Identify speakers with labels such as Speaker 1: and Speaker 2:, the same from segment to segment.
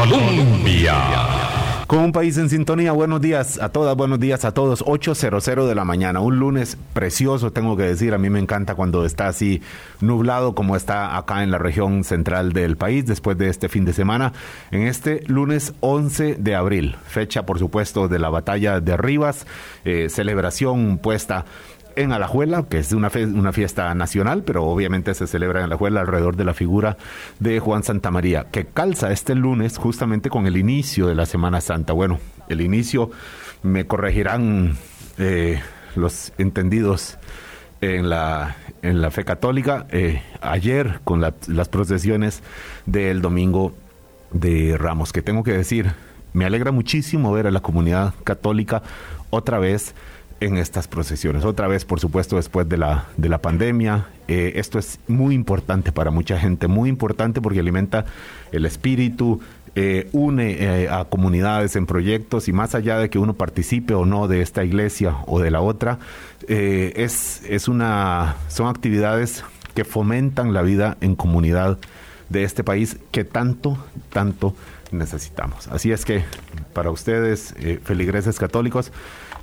Speaker 1: Colombia.
Speaker 2: Con un país en sintonía, buenos días a todas, buenos días a todos. 8.00 de la mañana, un lunes precioso, tengo que decir. A mí me encanta cuando está así nublado como está acá en la región central del país después de este fin de semana. En este lunes 11 de abril, fecha por supuesto de la batalla de Rivas, eh, celebración puesta en Alajuela, que es una, una fiesta nacional, pero obviamente se celebra en Alajuela alrededor de la figura de Juan Santa María, que calza este lunes justamente con el inicio de la Semana Santa. Bueno, el inicio me corregirán eh, los entendidos en la, en la fe católica, eh, ayer con las procesiones del domingo de Ramos, que tengo que decir, me alegra muchísimo ver a la comunidad católica otra vez en estas procesiones. Otra vez, por supuesto, después de la, de la pandemia. Eh, esto es muy importante para mucha gente, muy importante porque alimenta el espíritu, eh, une eh, a comunidades en proyectos y más allá de que uno participe o no de esta iglesia o de la otra, es, es una, son actividades que fomentan la vida en comunidad de este país que tanto, tanto necesitamos. Así es que para ustedes, feligreses católicos,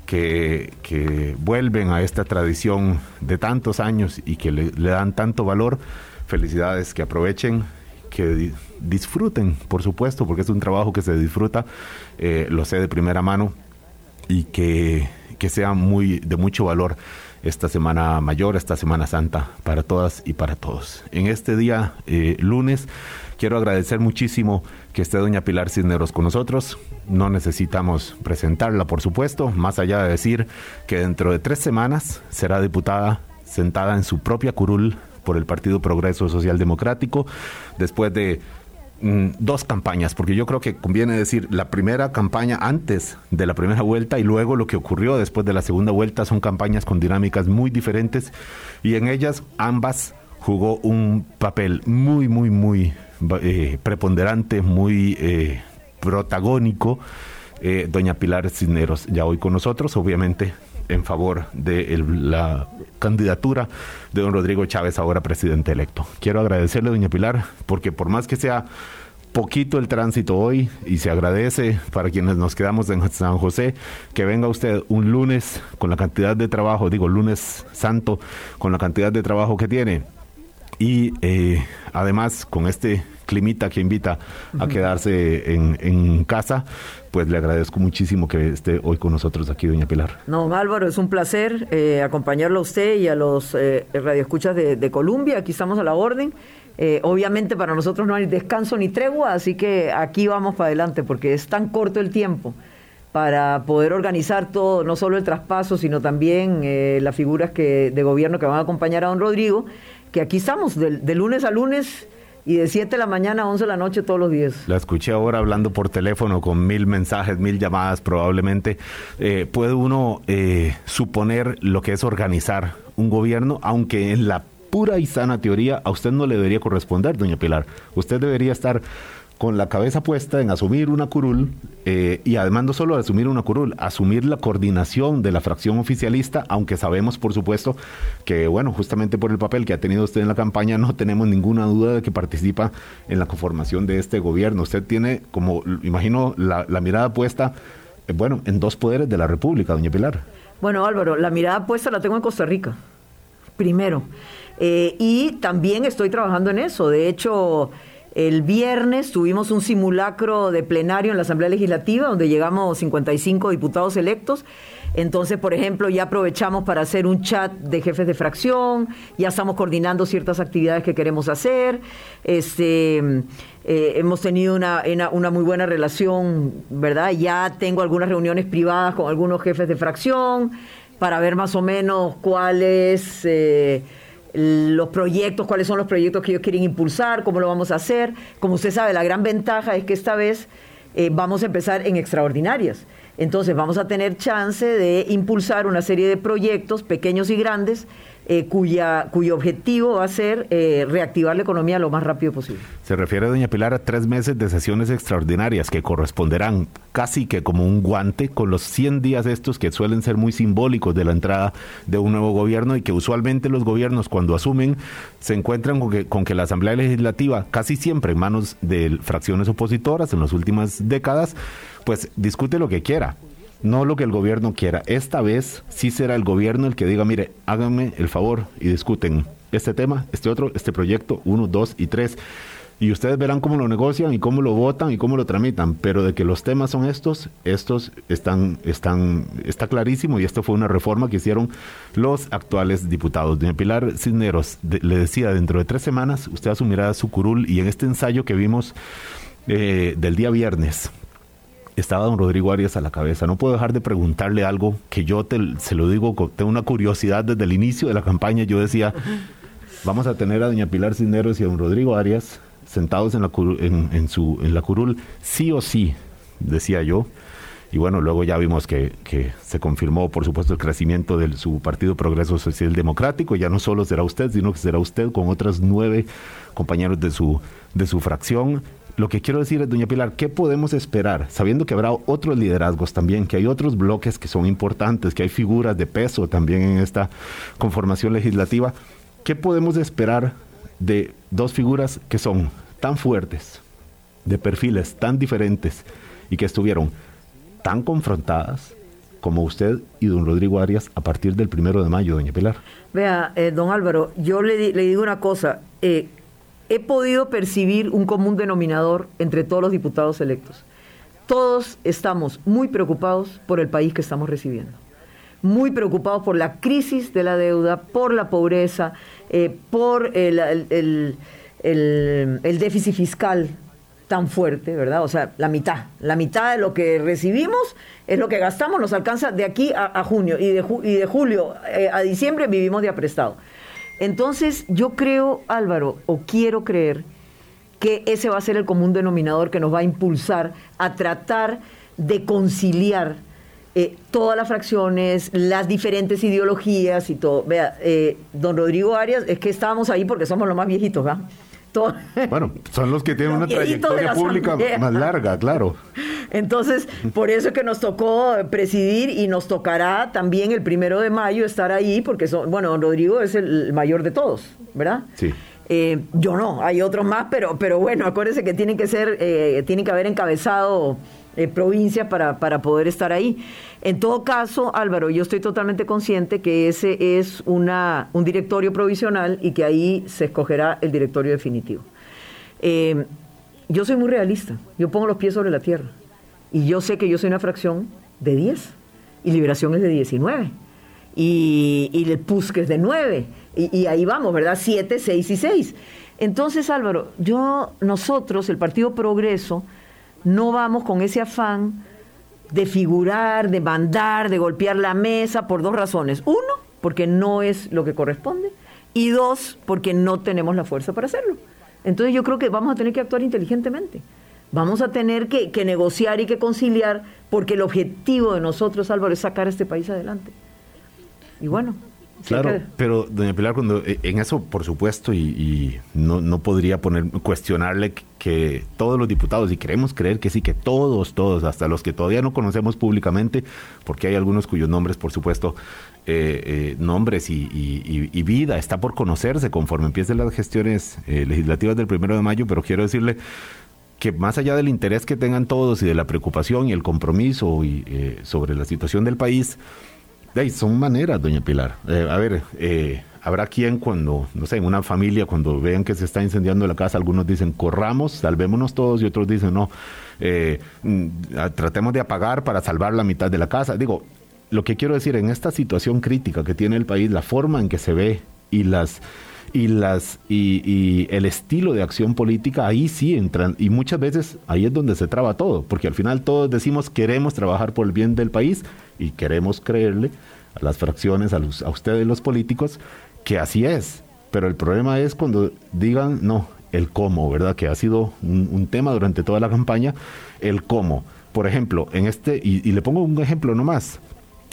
Speaker 2: que, vuelven a esta tradición de tantos años y que le, dan tanto valor. Felicidades, que aprovechen, que disfruten, por supuesto, porque es un trabajo que se disfruta, eh, lo sé de primera mano, y que, que sea muy de mucho valor esta semana mayor, esta semana santa, para todas y para todos. En este día, eh, lunes, quiero agradecer muchísimo que esté doña Pilar Cisneros con nosotros. No necesitamos presentarla, por supuesto, más allá de decir que dentro de tres semanas será diputada sentada en su propia curul por el Partido Progreso Social Democrático, después de Mm, dos campañas, porque yo creo que conviene decir la primera campaña antes de la primera vuelta y luego lo que ocurrió después de la segunda vuelta son campañas con dinámicas muy diferentes y en ellas ambas jugó un papel muy, muy, muy eh, preponderante, muy eh, protagónico. Eh, doña Pilar Cisneros ya hoy con nosotros, obviamente en favor de la candidatura de don Rodrigo Chávez, ahora presidente electo. Quiero agradecerle, doña Pilar, porque por más que sea poquito el tránsito hoy y se agradece para quienes nos quedamos en San José que venga usted un lunes con la cantidad de trabajo, digo lunes santo, con la cantidad de trabajo que tiene y eh, además con este climita que invita a quedarse en, en, casa, pues le agradezco muchísimo que esté hoy con nosotros aquí, doña Pilar.
Speaker 3: No, Álvaro, es un placer eh, acompañarlo a usted y a los eh, radioescuchas de, de, Colombia. Aquí estamos a la orden. Eh, obviamente para nosotros no hay descanso ni tregua, así que aquí vamos para adelante porque es tan corto el tiempo para poder organizar todo, no solo el traspaso, sino también eh, las figuras que, de gobierno que van a acompañar a don Rodrigo, que aquí estamos de lunes a lunes y de 7 de la mañana a 11 de la noche todos los días.
Speaker 2: La escuché ahora hablando por teléfono con mil mensajes, mil llamadas probablemente. Eh, ¿Puede uno eh, suponer lo que es organizar un gobierno, aunque en la pura y sana teoría a usted no le debería corresponder, doña Pilar? Usted debería estar con la cabeza puesta en asumir una curul eh, y además no solo asumir una curul, asumir la coordinación de la fracción oficialista, aunque sabemos por supuesto que, bueno, justamente por el papel que ha tenido usted en la campaña, no tenemos ninguna duda de que participa en la conformación de este gobierno. Usted tiene, como imagino, la, mirada puesta, eh, bueno, en dos poderes de la República, doña Pilar.
Speaker 3: Bueno, Álvaro, la mirada puesta la tengo en Costa Rica, primero. Eh, y también estoy trabajando en eso. De hecho, el viernes tuvimos un simulacro de plenario en la Asamblea Legislativa donde llegamos 55 diputados electos. Entonces, por ejemplo, ya aprovechamos para hacer un chat de jefes de fracción, ya estamos coordinando ciertas actividades que queremos hacer. Este, eh, hemos tenido una, una, muy buena relación, ¿verdad? Ya tengo algunas reuniones privadas con algunos jefes de fracción para ver más o menos cuáles... Eh, los proyectos, cuáles son los proyectos que ellos quieren impulsar, cómo lo vamos a hacer. Como usted sabe, la gran ventaja es que esta vez eh, vamos a empezar en extraordinarias. Entonces vamos a tener chance de impulsar una serie de proyectos pequeños y grandes eh, cuya, cuyo objetivo va a ser eh, reactivar la economía lo más rápido posible.
Speaker 2: Se refiere, doña Pilar, a tres meses de sesiones extraordinarias que corresponderán casi que como un guante con los 100 días estos que suelen ser muy simbólicos de la entrada de un nuevo gobierno y que usualmente los gobiernos cuando asumen se encuentran con que, con que la Asamblea Legislativa, casi siempre en manos de fracciones opositoras en las últimas décadas, pues discute lo que quiera no lo que el gobierno quiera. Esta vez sí será el gobierno el que diga, mire, háganme el favor y discuten este tema, este otro, este proyecto, uno, dos y tres. Y ustedes verán cómo lo negocian y cómo lo votan y cómo lo tramitan. Pero de que los temas son estos, estos están, están, está clarísimo y esto fue una reforma que hicieron los actuales diputados. Doña Pilar Cisneros le decía, dentro de tres semanas usted asumirá su curul y en este ensayo que vimos eh, del día viernes, estaba don Rodrigo Arias a la cabeza. No puedo dejar de preguntarle algo que yo te, se lo digo, tengo una curiosidad desde el inicio de la campaña. Yo decía, vamos a tener a doña Pilar Cisneros y a don Rodrigo Arias sentados en la, en, su, en la curul, sí o sí, decía yo. Y bueno, luego ya vimos que, que, se confirmó, por supuesto, el crecimiento de su partido Progreso Social Democrático. Ya no solo será usted, sino que será usted con otras nueve compañeros de su, de su fracción. Lo que quiero decir es, doña Pilar, ¿qué podemos esperar? Sabiendo que habrá otros liderazgos también, que hay otros bloques que son importantes, que hay figuras de peso también en esta conformación legislativa. ¿Qué podemos esperar de dos figuras que son tan fuertes, de perfiles tan diferentes y que estuvieron tan confrontadas como usted y don Rodrigo Arias a partir del primero de mayo, doña Pilar?
Speaker 3: Vea, eh, don Álvaro, yo le, le digo una cosa. Eh, he podido percibir un común denominador entre todos los diputados electos. Todos estamos muy preocupados por el país que estamos recibiendo, muy preocupados por la crisis de la deuda, por la pobreza, eh, por el, déficit fiscal tan fuerte, ¿verdad? O sea, la mitad, la mitad de lo que recibimos es lo que gastamos, nos alcanza de aquí a, junio y de, julio eh, a diciembre vivimos de aprestado. Entonces, yo creo, Álvaro, o quiero creer, que ese va a ser el común denominador que nos va a impulsar a tratar de conciliar eh, todas las fracciones, las diferentes ideologías y todo. Vea, eh, don Rodrigo Arias, es que estábamos ahí porque somos los más viejitos, ¿verdad?
Speaker 2: Bueno, son los que tienen una trayectoria pública más larga, claro.
Speaker 3: Entonces, por eso es que nos tocó presidir y nos tocará también el primero de mayo estar ahí, porque son, bueno, don Rodrigo es el mayor de todos, ¿verdad?
Speaker 2: Sí.
Speaker 3: Eh, yo no, hay otros más, pero, pero bueno, acuérdense que tienen que ser, eh, tienen que haber encabezado eh, provincia para, para poder estar ahí. En todo caso, Álvaro, yo estoy totalmente consciente que ese es una, un directorio provisional y que ahí se escogerá el directorio definitivo. Eh, yo soy muy realista, yo pongo los pies sobre la tierra y yo sé que yo soy una fracción de 10 y Liberación es de 19 y, y el PUSC es de 9 y, y ahí vamos, ¿verdad? 7, 6 y 6. Entonces, Álvaro, yo, nosotros, el Partido Progreso, no vamos con ese afán de figurar, de mandar, de golpear la mesa por dos razones. Uno, porque no es lo que corresponde. Y dos, porque no tenemos la fuerza para hacerlo. Entonces yo creo que vamos a tener que actuar inteligentemente. Vamos a tener que, negociar y que conciliar porque el objetivo de nosotros, Álvaro, es sacar a este país adelante. Y bueno,
Speaker 2: Claro, pero doña Pilar, cuando eh, en eso, por supuesto, y, no, no, podría poner cuestionarle que, todos los diputados, y queremos creer que sí, que todos, todos, hasta los que todavía no conocemos públicamente, porque hay algunos cuyos nombres, por supuesto, eh, eh, nombres y, y, vida está por conocerse conforme empiecen las gestiones legislativas del primero de mayo, pero quiero decirle que más allá del interés que tengan todos y de la preocupación y el compromiso y, sobre la situación del país, son maneras, doña Pilar. Eh, a ver, eh, habrá quien cuando, no sé, en una familia, cuando vean que se está incendiando la casa, algunos dicen, corramos, salvémonos todos, y otros dicen, no, eh, mm, tratemos de apagar para salvar la mitad de la casa. Digo, lo que quiero decir, en esta situación crítica que tiene el país, la forma en que se ve y las y las y, y, el estilo de acción política ahí sí entran y muchas veces ahí es donde se traba todo porque al final todos decimos queremos trabajar por el bien del país y queremos creerle a las fracciones, a, los, a ustedes los políticos, que así es. Pero el problema es cuando digan, no, el cómo, ¿verdad? Que ha sido un, tema durante toda la campaña, el cómo. Por ejemplo, en este, y, le pongo un ejemplo nomás,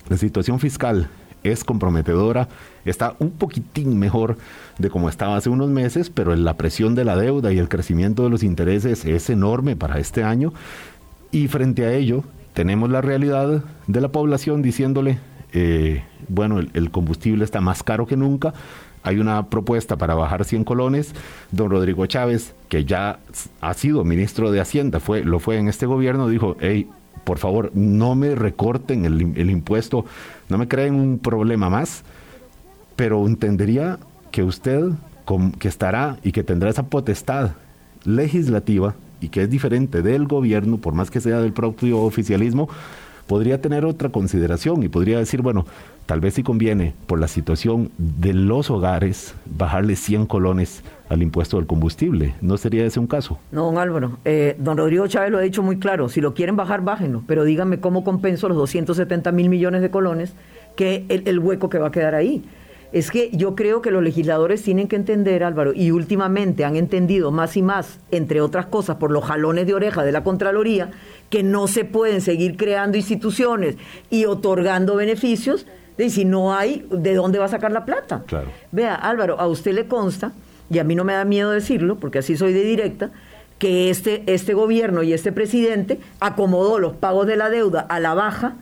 Speaker 2: la situación fiscal. Es comprometedora, está un poquitín mejor de como estaba hace unos meses, pero la presión de la deuda y el crecimiento de los intereses es enorme para este año. Y frente a ello, tenemos la realidad de la población diciéndole, eh, bueno, el, combustible está más caro que nunca, hay una propuesta para bajar 100 colones. Don Rodrigo Chávez, que ya ha sido ministro de Hacienda, fue, lo fue en este gobierno, dijo, hey, por favor, no me recorten el, el impuesto, no me creen un problema más, pero entendería que usted, que estará y que tendrá esa potestad legislativa y que es diferente del gobierno, por más que sea del propio oficialismo, podría tener otra consideración y podría decir, bueno, tal vez si conviene, por la situación de los hogares, bajarle 100 colones al impuesto del combustible. ¿No sería ese un caso?
Speaker 3: No, don Álvaro. Eh, don Rodrigo Chávez lo ha dicho muy claro. Si lo quieren bajar, bájenlo. Pero díganme cómo compenso los 270 mil millones de colones que el hueco que va a quedar ahí. Es que yo creo que los legisladores tienen que entender, Álvaro, y últimamente han entendido más y más, entre otras cosas, por los jalones de oreja de la Contraloría, que no se pueden seguir creando instituciones y otorgando beneficios de si no hay de dónde va a sacar la plata.
Speaker 2: Claro.
Speaker 3: Vea, Álvaro, a usted le consta, y a mí no me da miedo decirlo, porque así soy de directa, que este, este gobierno y este presidente acomodó los pagos de la deuda a la baja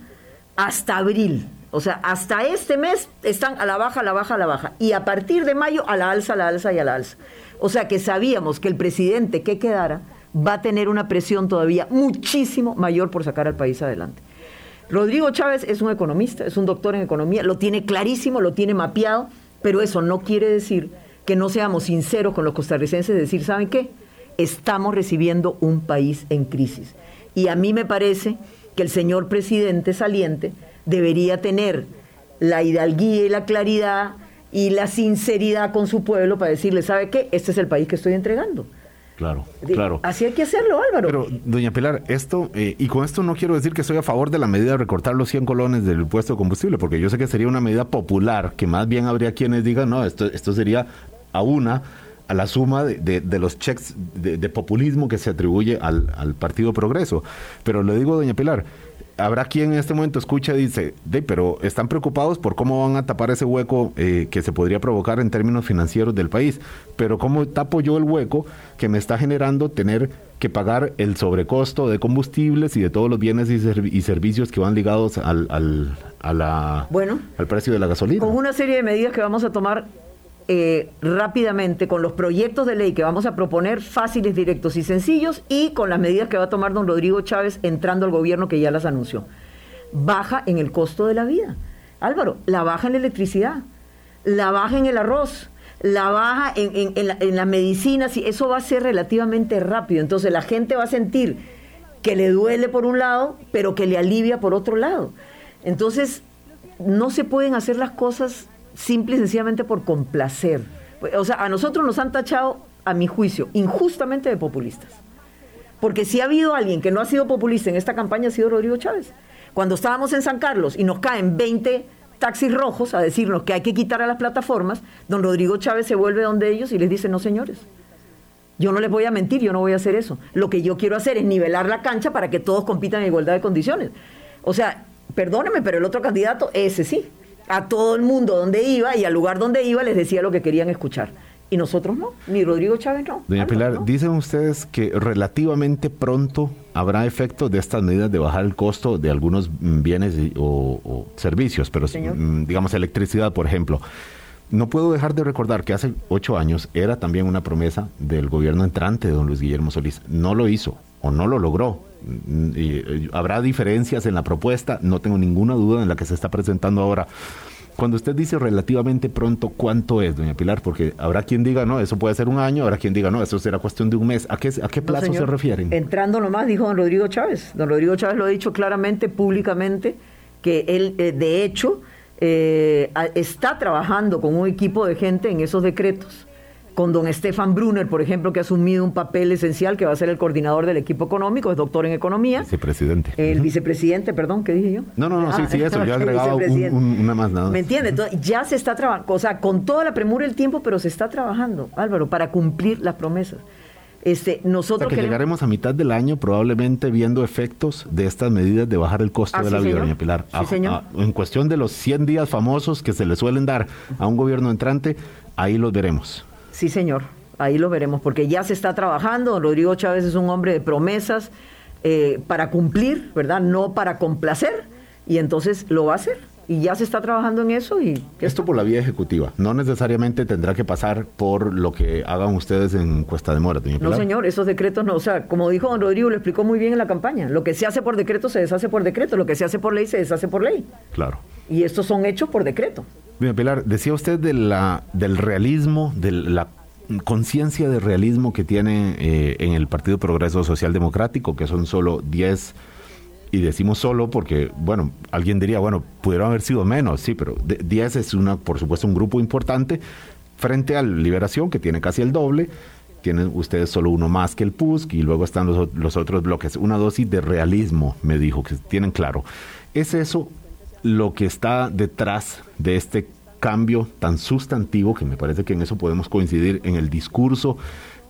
Speaker 3: hasta abril. O sea, hasta este mes están a la baja, a la baja, a la baja. Y a partir de mayo a la alza, a la alza y a la alza. O sea que sabíamos que el presidente que quedara va a tener una presión todavía muchísimo mayor por sacar al país adelante. Rodrigo Chávez es un economista, es un doctor en economía, lo tiene clarísimo, lo tiene mapeado, pero eso no quiere decir que no seamos sinceros con los costarricenses, decir, ¿saben qué? Estamos recibiendo un país en crisis. Y a mí me parece que el señor presidente saliente debería tener la hidalguía y la claridad y la sinceridad con su pueblo para decirle, ¿sabe qué? Este es el país que estoy entregando.
Speaker 2: Claro, claro.
Speaker 3: Así hay que hacerlo, Álvaro.
Speaker 2: Pero, doña Pilar, esto, eh, y con esto no quiero decir que estoy a favor de la medida de recortar los 100 colones del impuesto de combustible, porque yo sé que sería una medida popular, que más bien habría quienes digan, no, esto, esto sería a una, a la suma de, de, los checks de, populismo que se atribuye al, al Partido Progreso. Pero le digo, doña Pilar, habrá quien en este momento escucha y dice, de, pero están preocupados por cómo van a tapar ese hueco eh, que se podría provocar en términos financieros del país. Pero ¿cómo tapo yo el hueco que me está generando tener que pagar el sobrecosto de combustibles y de todos los bienes y, y servicios que van ligados al, al, a la,
Speaker 3: bueno,
Speaker 2: al precio de la gasolina?
Speaker 3: Con una serie de medidas que vamos a tomar eh, rápidamente con los proyectos de ley que vamos a proponer, fáciles, directos y sencillos, y con las medidas que va a tomar don Rodrigo Chávez entrando al gobierno que ya las anunció. Baja en el costo de la vida. Álvaro, la baja en la electricidad, la baja en el arroz, la baja en, la, en las medicinas, y eso va a ser relativamente rápido. Entonces la gente va a sentir que le duele por un lado, pero que le alivia por otro lado. Entonces, no se pueden hacer las cosas simple y sencillamente por complacer. O sea, a nosotros nos han tachado, a mi juicio, injustamente de populistas. Porque si ha habido alguien que no ha sido populista en esta campaña ha sido Rodrigo Chávez. Cuando estábamos en San Carlos y nos caen 20 taxis rojos a decirnos que hay que quitar a las plataformas, don Rodrigo Chávez se vuelve donde ellos y les dice, no señores, yo no les voy a mentir, yo no voy a hacer eso. Lo que yo quiero hacer es nivelar la cancha para que todos compitan en igualdad de condiciones. O sea, perdóneme, pero el otro candidato, ese sí, a todo el mundo donde iba y al lugar donde iba les decía lo que querían escuchar. Y nosotros no, ni Rodrigo Chávez no.
Speaker 2: Doña Pilar, dicen ustedes que relativamente pronto habrá efecto de estas medidas de bajar el costo de algunos bienes o, servicios, pero mm, digamos electricidad, por ejemplo. No puedo dejar de recordar que hace ocho años era también una promesa del gobierno entrante de don Luis Guillermo Solís. No lo hizo o no lo logró. Y, eh, habrá diferencias en la propuesta, no tengo ninguna duda en la que se está presentando ahora. Cuando usted dice relativamente pronto, ¿cuánto es, doña Pilar? Porque habrá quien diga, no, eso puede ser un año, habrá quien diga, no, eso será cuestión de un mes. ¿A qué, a qué plazo se refieren?
Speaker 3: Entrando nomás, dijo don Rodrigo Chávez. Don Rodrigo Chávez lo ha dicho claramente, públicamente, que él, eh, de hecho, eh, está trabajando con un equipo de gente en esos decretos, con don Stefan Brunner, por ejemplo, que ha asumido un papel esencial, que va a ser el coordinador del equipo económico, es doctor en economía.
Speaker 2: Vicepresidente.
Speaker 3: El vicepresidente, perdón, ¿qué dije yo?
Speaker 2: No, no, no, sí, sí, eso, yo he agregado una más nada.
Speaker 3: ¿Me entiende? Entonces, ya se está trabajando, o sea, con toda la premura del tiempo, pero se está trabajando, Álvaro, para cumplir las promesas. Este, nosotros
Speaker 2: que llegaremos a mitad del año probablemente viendo efectos de estas medidas de bajar el costo
Speaker 3: ah,
Speaker 2: de la vida, doña Pilar. en cuestión de los 100 días famosos que se le suelen dar a un gobierno entrante, ahí los veremos.
Speaker 3: Sí, señor, ahí los veremos, porque ya se está trabajando. Rodrigo Chávez es un hombre de promesas eh, para cumplir, ¿verdad? No para complacer, y entonces lo va a hacer. Y ya se está trabajando en eso y
Speaker 2: esto por la vía ejecutiva. No necesariamente tendrá que pasar por lo que hagan ustedes en Cuesta de Mora
Speaker 3: no señor esos decretos no o sea como dijo don Rodrigo lo explicó muy bien en la campaña. Lo que se hace por decreto se deshace por decreto. Lo que se hace por ley se deshace por ley.
Speaker 2: Claro.
Speaker 3: Y estos son hechos por decreto
Speaker 2: Doña Pilar decía usted del realismo de la conciencia de realismo que tiene eh, en el Partido Progreso Social Democrático que son solo 10 y decimos solo porque, bueno, alguien diría, bueno, pudieron haber sido menos, sí, pero 10 es, una, por supuesto, un grupo importante frente a Liberación, que tiene casi el doble. Tienen ustedes solo uno más que el PUSC y luego están los, los otros bloques. Una dosis de realismo, me dijo, que tienen claro. ¿Es eso lo que está detrás de este cambio tan sustantivo, que me parece que en eso podemos coincidir, en el discurso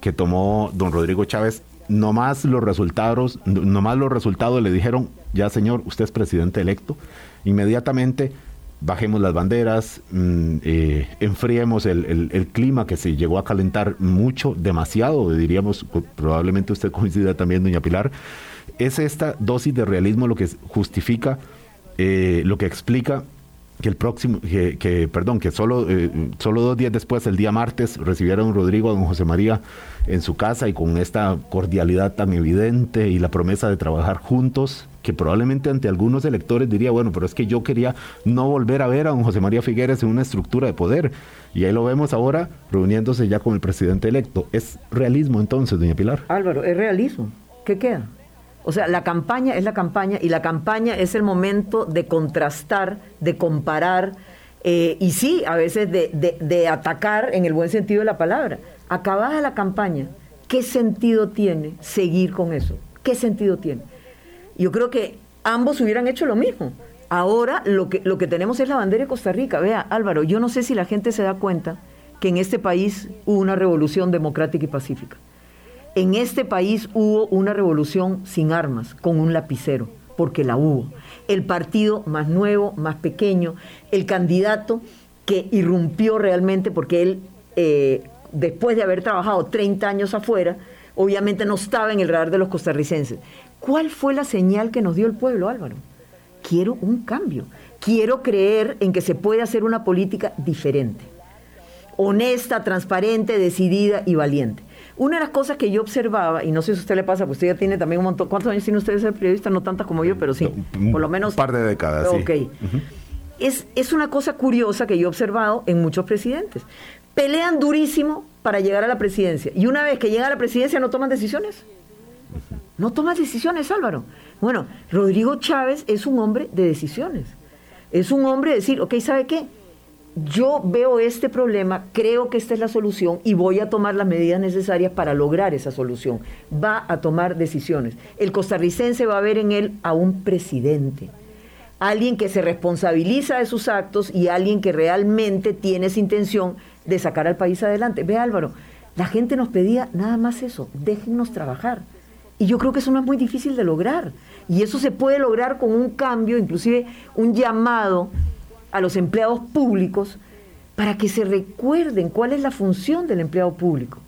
Speaker 2: que tomó don Rodrigo Chávez. Nomás los resultados, nomás los resultados le dijeron, ya señor, usted es presidente electo, inmediatamente bajemos las banderas, mm, eh, enfriemos el, clima que se llegó a calentar mucho, demasiado, diríamos, probablemente usted coincida también, doña Pilar, es esta dosis de realismo lo que justifica, eh, lo que explica que el próximo, que, perdón, que solo, eh, solo dos días después, el día martes, recibieron Rodrigo, a don José María en su casa y con esta cordialidad tan evidente y la promesa de trabajar juntos, que probablemente ante algunos electores diría, bueno, pero es que yo quería no volver a ver a don José María Figueres en una estructura de poder. Y ahí lo vemos ahora reuniéndose ya con el presidente electo. ¿Es realismo entonces, doña Pilar?
Speaker 3: Álvaro, es realismo. ¿Qué queda? O sea, la campaña es la campaña y la campaña es el momento de contrastar, de comparar eh, y sí, a veces de, de, atacar en el buen sentido de la palabra. Acabada la campaña, ¿qué sentido tiene seguir con eso? ¿Qué sentido tiene? Yo creo que ambos hubieran hecho lo mismo. Ahora lo que, lo que tenemos es la bandera de Costa Rica. Vea, Álvaro, yo no sé si la gente se da cuenta que en este país hubo una revolución democrática y pacífica en este país hubo una revolución sin armas, con un lapicero, porque la hubo. El partido más nuevo, más pequeño, el candidato que irrumpió realmente porque él, eh, después de haber trabajado 30 años afuera, obviamente no estaba en el radar de los costarricenses. ¿Cuál fue la señal que nos dio el pueblo, Álvaro? Quiero un cambio. Quiero creer en que se puede hacer una política diferente, honesta, transparente, decidida y valiente. Una de las cosas que yo observaba, y no sé si a usted le pasa, pues usted ya tiene también un montón. ¿Cuántos años tiene usted de ser periodista? No tantas como yo, pero sí. Por lo menos.
Speaker 2: Un par de décadas,
Speaker 3: Ok. es, es una cosa curiosa que yo he observado en muchos presidentes. Pelean durísimo para llegar a la presidencia. Y una vez que llegan a la presidencia, no toman decisiones. No toman decisiones, Álvaro. Bueno, Rodrigo Chávez es un hombre de decisiones. Es un hombre de decir, ok, ¿sabe qué? Yo veo este problema, creo que esta es la solución y voy a tomar las medidas necesarias para lograr esa solución. Va a tomar decisiones. El costarricense va a ver en él a un presidente, alguien que se responsabiliza de sus actos y alguien que realmente tiene esa intención de sacar al país adelante. Ve Álvaro, la gente nos pedía nada más eso, déjennos trabajar. Y yo creo que eso no es muy difícil de lograr. Y eso se puede lograr con un cambio, inclusive un llamado a los empleados públicos para que se recuerden cuál es la función del empleado público.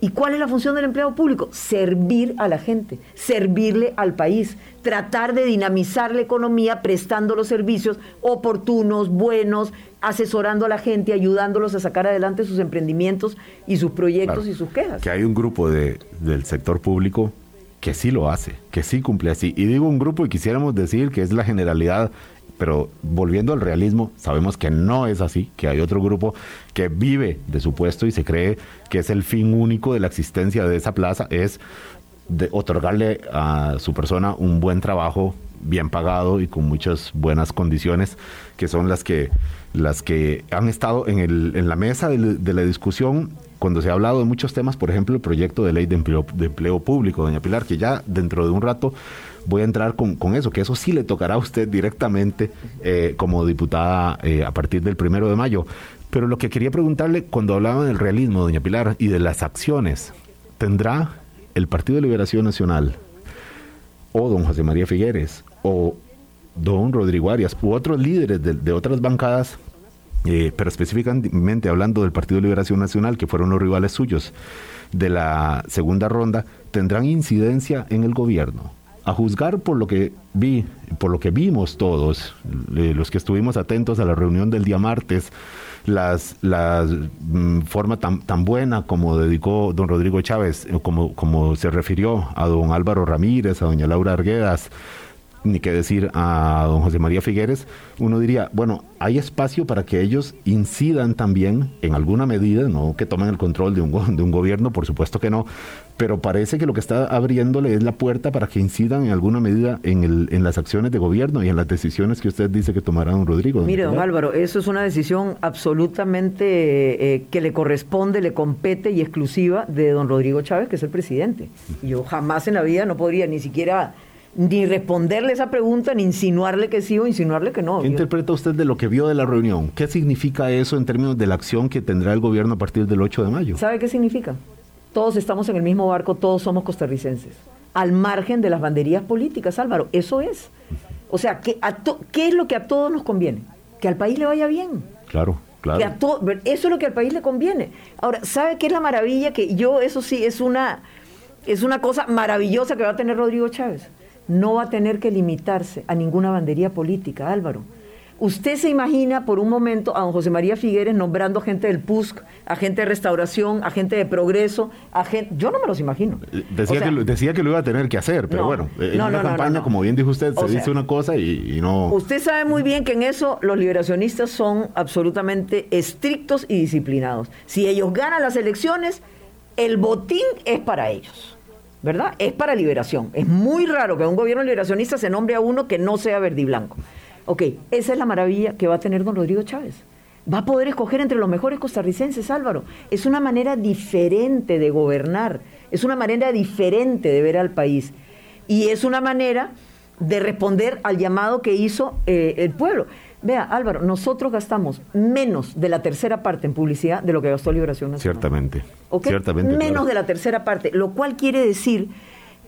Speaker 3: ¿Y cuál es la función del empleado público? Servir a la gente, servirle al país, tratar de dinamizar la economía prestando los servicios oportunos, buenos, asesorando a la gente, ayudándolos a sacar adelante sus emprendimientos y sus proyectos y sus quejas.
Speaker 2: Que hay un grupo de, del sector público que sí lo hace, que sí cumple así. Y digo un grupo y quisiéramos decir que es la generalidad pero volviendo al realismo, sabemos que no es así, que hay otro grupo que vive de su puesto y se cree que es el fin único de la existencia de esa plaza, es de otorgarle a su persona un buen trabajo bien pagado y con muchas buenas condiciones, que son las que, las que han estado en, el, en la mesa de, de la discusión cuando se ha hablado de muchos temas, por ejemplo, el proyecto de ley de empleo, de empleo público, doña Pilar, que ya dentro de un rato voy a entrar con, eso, que eso sí le tocará a usted directamente eh, como diputada eh, a partir del primero de mayo. Pero lo que quería preguntarle, cuando hablaba del realismo, doña Pilar, y de las acciones, ¿tendrá el Partido de Liberación Nacional o don José María Figueres o don Rodrigo Arias u otros líderes de, otras bancadas, eh, pero específicamente hablando del Partido de Liberación Nacional, que fueron los rivales suyos de la segunda ronda, tendrán incidencia en el gobierno. A juzgar por lo que vi, por lo que vimos todos, eh, los que estuvimos atentos a la reunión del día martes, las, la mm, forma tan, tan buena como dedicó don Rodrigo Chávez, eh, como se refirió a don Álvaro Ramírez, a doña Laura Arguedas, ni qué decir a don José María Figueres, uno diría, bueno, hay espacio para que ellos incidan también en alguna medida, no que tomen el control de un, de un gobierno, por supuesto que no, pero parece que lo que está abriéndole es la puerta para que incidan en alguna medida en, el, en las acciones de gobierno y en las decisiones que usted dice que tomará don Rodrigo.
Speaker 3: Mire, don Álvaro, eso es una decisión absolutamente eh, que le corresponde, le compete y exclusiva de don Rodrigo Chávez, que es el presidente. Yo jamás en la vida no podría ni siquiera ni responderle esa pregunta, ni insinuarle que sí o insinuarle que no.
Speaker 2: ¿Qué interpreta usted de lo que vio de la reunión? ¿Qué significa eso en términos de la acción que tendrá el gobierno a partir del 8 de mayo?
Speaker 3: ¿Sabe qué significa? Todos estamos en el mismo barco, todos somos costarricenses, al margen de las banderías políticas, Álvaro, eso es. O sea, ¿qué, ¿qué es lo que a todos nos conviene? Que al país le vaya bien.
Speaker 2: Claro. Claro.
Speaker 3: Que a eso es lo que al país le conviene. Ahora, ¿sabe qué es la maravilla? Que yo, eso sí, es una, es una cosa maravillosa que va a tener Rodrigo Chávez no va a tener que limitarse a ninguna bandería política, Álvaro. Usted se imagina por un momento a don José María Figueres nombrando gente del PUSC, a gente de restauración, a gente de progreso, a gente... Yo no me los imagino.
Speaker 2: Eh, decía, que, lo, decía que lo iba a tener que hacer, pero bueno, en una campaña, como bien dijo usted, se dice una cosa y, no...
Speaker 3: Usted sabe muy bien que en eso los liberacionistas son absolutamente estrictos y disciplinados. Si ellos ganan las elecciones, el botín es para ellos. ¿Verdad? Es para liberación. Es muy raro que un gobierno liberacionista se nombre a uno que no sea verde y blanco. Ok, esa es la maravilla que va a tener don Rodrigo Chávez. Va a poder escoger entre los mejores costarricenses, Álvaro. Es una manera diferente de gobernar, es una manera diferente de ver al país. Y es una manera de responder al llamado que hizo eh, el pueblo. Vea, Álvaro, nosotros gastamos menos de la tercera parte en publicidad de lo que gastó Liberación Nacional.
Speaker 2: Ciertamente.
Speaker 3: Ciertamente menos de la tercera parte, lo cual quiere decir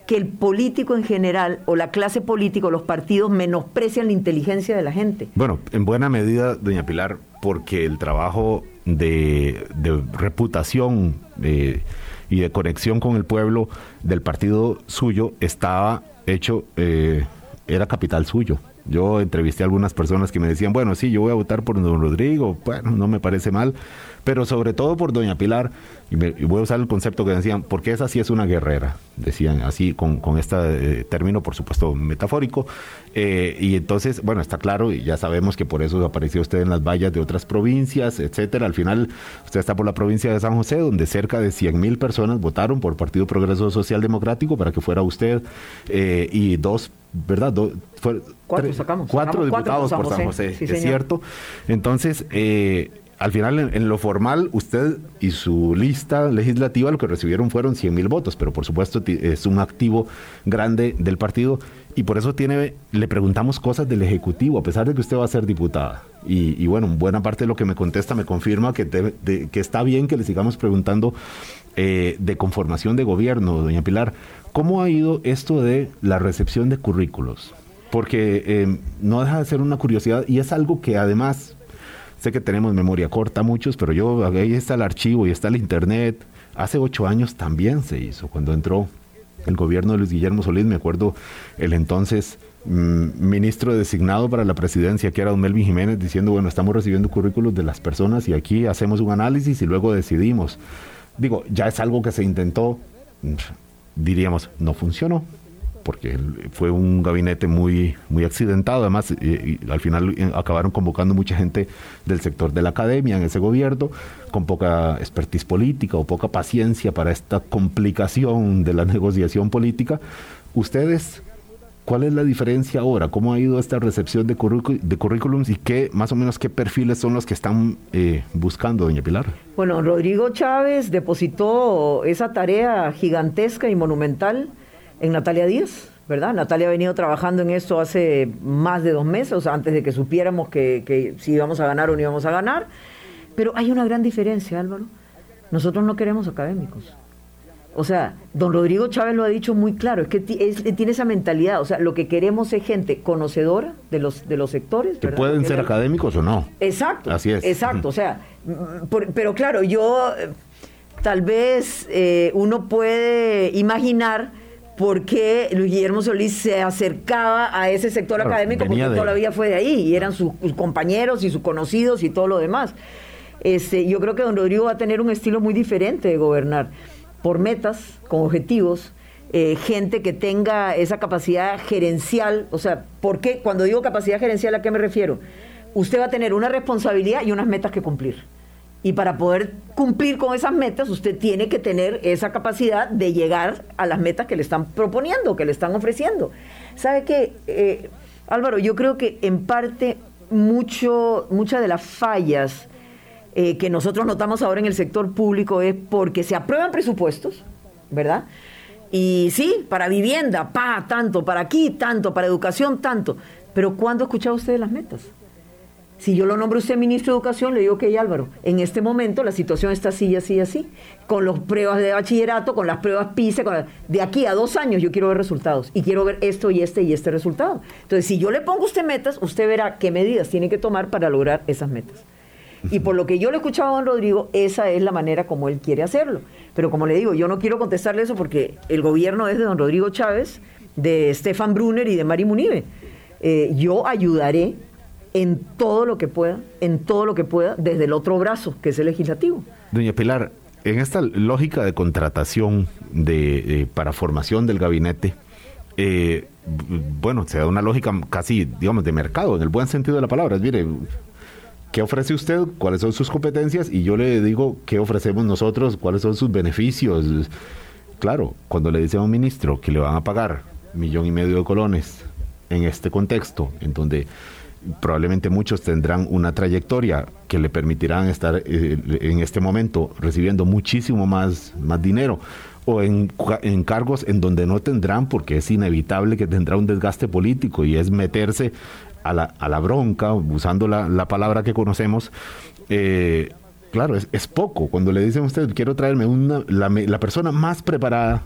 Speaker 3: que el político en general o la clase política o los partidos menosprecian la inteligencia de la gente.
Speaker 2: Bueno, en buena medida, doña Pilar, porque el trabajo de, reputación eh, y de conexión con el pueblo del partido suyo estaba hecho, eh, era capital suyo. Yo entrevisté a algunas personas que me decían, bueno, sí, yo voy a votar por don Rodrigo, bueno, no me parece mal, pero sobre todo por doña Pilar, y, voy a usar el concepto que decían, porque esa sí es una guerrera, decían así, con, con este eh, término, por supuesto, metafórico. Eh, y entonces, bueno, está claro, y ya sabemos que por eso apareció usted en las vallas de otras provincias, etcétera. Al final, usted está por la provincia de San José, donde cerca de 100 mil personas votaron por Partido Progreso Social Democrático para que fuera usted, eh, y dos ¿verdad?
Speaker 3: cuatro sacamos.
Speaker 2: Cuatro diputados por San José, es cierto. Entonces, eh, al final, en, lo formal, usted y su lista legislativa lo que recibieron fueron 100 mil votos, pero por supuesto es un activo grande del partido y por eso tiene, le preguntamos cosas del Ejecutivo, a pesar de que usted va a ser diputada. Y, bueno, buena parte de lo que me contesta me confirma que, que está bien que le sigamos preguntando eh, de conformación de gobierno, doña Pilar. ¿Cómo ha ido esto de la recepción de currículos? Porque eh, no deja de ser una curiosidad y es algo que además Sé que tenemos memoria corta muchos, pero yo, ahí está el archivo y está el internet. Hace ocho años también se hizo, cuando entró el gobierno de Luis Guillermo Solís, me acuerdo el entonces mm, ministro designado para la presidencia, que era don Melvin Jiménez, diciendo, bueno, estamos recibiendo currículos de las personas y aquí hacemos un análisis y luego decidimos. Digo, ya es algo que se intentó, diríamos, no funcionó porque fue un gabinete muy, muy accidentado. Además, y, al final eh, acabaron convocando mucha gente del sector de la academia en ese gobierno, con poca expertise política o poca paciencia para esta complicación de la negociación política. Ustedes, ¿cuál es la diferencia ahora? ¿Cómo ha ido esta recepción de, de currículums y qué, más o menos, qué perfiles son los que están eh, buscando, doña Pilar?
Speaker 3: Bueno, Rodrigo Chávez depositó esa tarea gigantesca y monumental en Natalia Díaz, ¿verdad? Natalia ha venido trabajando en esto hace más de dos meses, antes de que supiéramos que, si íbamos a ganar o no íbamos a ganar. Pero hay una gran diferencia, Álvaro. Nosotros no queremos académicos. O sea, don Rodrigo Chávez lo ha dicho muy claro, es que tiene esa mentalidad, o sea, lo que queremos es gente conocedora de los, de los sectores.
Speaker 2: Que pueden ser académicos o no.
Speaker 3: Exacto. Así es. Exacto, o sea, pero claro, yo tal vez eh, uno puede imaginar por qué Luis Guillermo Solís se acercaba a ese sector académico, porque toda la vida fue de ahí, y eran sus, compañeros y sus conocidos y todo lo demás. Este, yo creo que don Rodrigo va a tener un estilo muy diferente de gobernar por metas, con objetivos, eh, gente que tenga esa capacidad gerencial. O sea, ¿por qué? Cuando digo capacidad gerencial, ¿a qué me refiero? Usted va a tener una responsabilidad y unas metas que cumplir. Y para poder cumplir con esas metas, usted tiene que tener esa capacidad de llegar a las metas que le están proponiendo, que le están ofreciendo. ¿Sabe qué, eh, Álvaro? Yo creo que en parte mucho, muchas de las fallas eh, que nosotros notamos ahora en el sector público es porque se aprueban presupuestos, ¿verdad? Y sí, para vivienda, pa, tanto, para aquí, tanto, para educación, tanto. Pero ¿cuándo ha escuchado usted las metas? Si yo lo nombro usted ministro de Educación, le digo que Álvaro, en este momento la situación está así, así, así, con las pruebas de bachillerato, con las pruebas PISA, de aquí a dos años yo quiero ver resultados y quiero ver esto y este y este resultado. Entonces, si yo le pongo a usted metas, usted verá qué medidas tiene que tomar para lograr esas metas. Y por lo que yo le he escuchado a don Rodrigo, esa es la manera como él quiere hacerlo. Pero como le digo, yo no quiero contestarle eso porque el gobierno es de don Rodrigo Chávez, de Stefan Brunner y de Mari Munive. Eh, yo ayudaré en todo lo que pueda, en todo lo que pueda, desde el otro brazo, que es el legislativo.
Speaker 2: Doña Pilar, en esta lógica de contratación de, eh, para formación del gabinete, eh, bueno, se da una lógica casi, digamos, de mercado, en el buen sentido de la palabra. Mire, ¿qué ofrece usted? ¿Cuáles son sus competencias? Y yo le digo, ¿qué ofrecemos nosotros? ¿Cuáles son sus beneficios? Claro, cuando le dice a un ministro que le van a pagar millón y medio de colones en este contexto, en donde probablemente muchos tendrán una trayectoria que le permitirán estar eh, en este momento recibiendo muchísimo más, más dinero o en, en, cargos en donde no tendrán porque es inevitable que tendrá un desgaste político y es meterse a la, a la bronca, usando la, la palabra que conocemos, eh, claro, es, es, poco. Cuando le dicen a usted, quiero traerme una, la, la, persona más preparada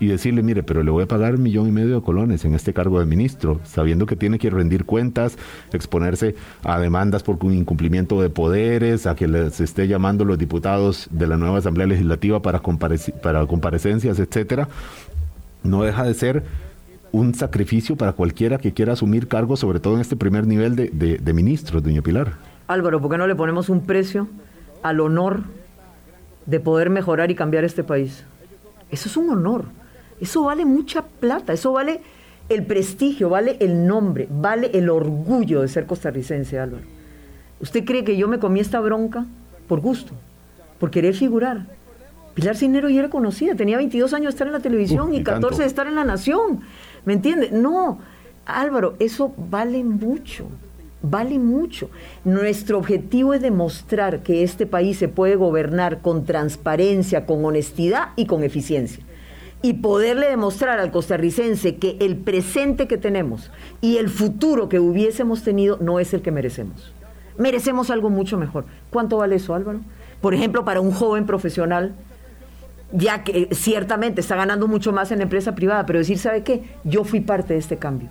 Speaker 2: y decirle, mire, pero le voy a pagar un millón y medio de colones en este cargo de ministro, sabiendo que tiene que rendir cuentas, exponerse a demandas por un incumplimiento de poderes, a que les esté llamando los diputados de la nueva Asamblea Legislativa para, para comparecencias, etcétera, no deja de ser un sacrificio para cualquiera que quiera asumir cargos, sobre todo en este primer nivel de, de, ministros, doña Pilar.
Speaker 3: Álvaro, ¿por qué no le ponemos un precio al honor de poder mejorar y cambiar este país? Eso es un honor. Eso vale mucha plata. Eso vale el prestigio, vale el nombre, vale el orgullo de ser costarricense, Álvaro. ¿Usted cree que yo me comí esta bronca por gusto, por querer figurar? Pilar Cinero ya era conocida, tenía 22 años de estar en la televisión y 14 de estar en la Nación. ¿Me entiende? No, Álvaro, eso vale mucho, vale mucho. Nuestro objetivo es demostrar que este país se puede gobernar con transparencia, con honestidad y con eficiencia. Y poderle demostrar al costarricense que el presente que tenemos y el futuro que hubiésemos tenido no es el que merecemos. Merecemos algo mucho mejor. ¿Cuánto vale eso, Álvaro? Por ejemplo, para un joven profesional ya que ciertamente está ganando mucho más en la empresa privada, pero decir, ¿sabe qué? Yo fui parte de este cambio,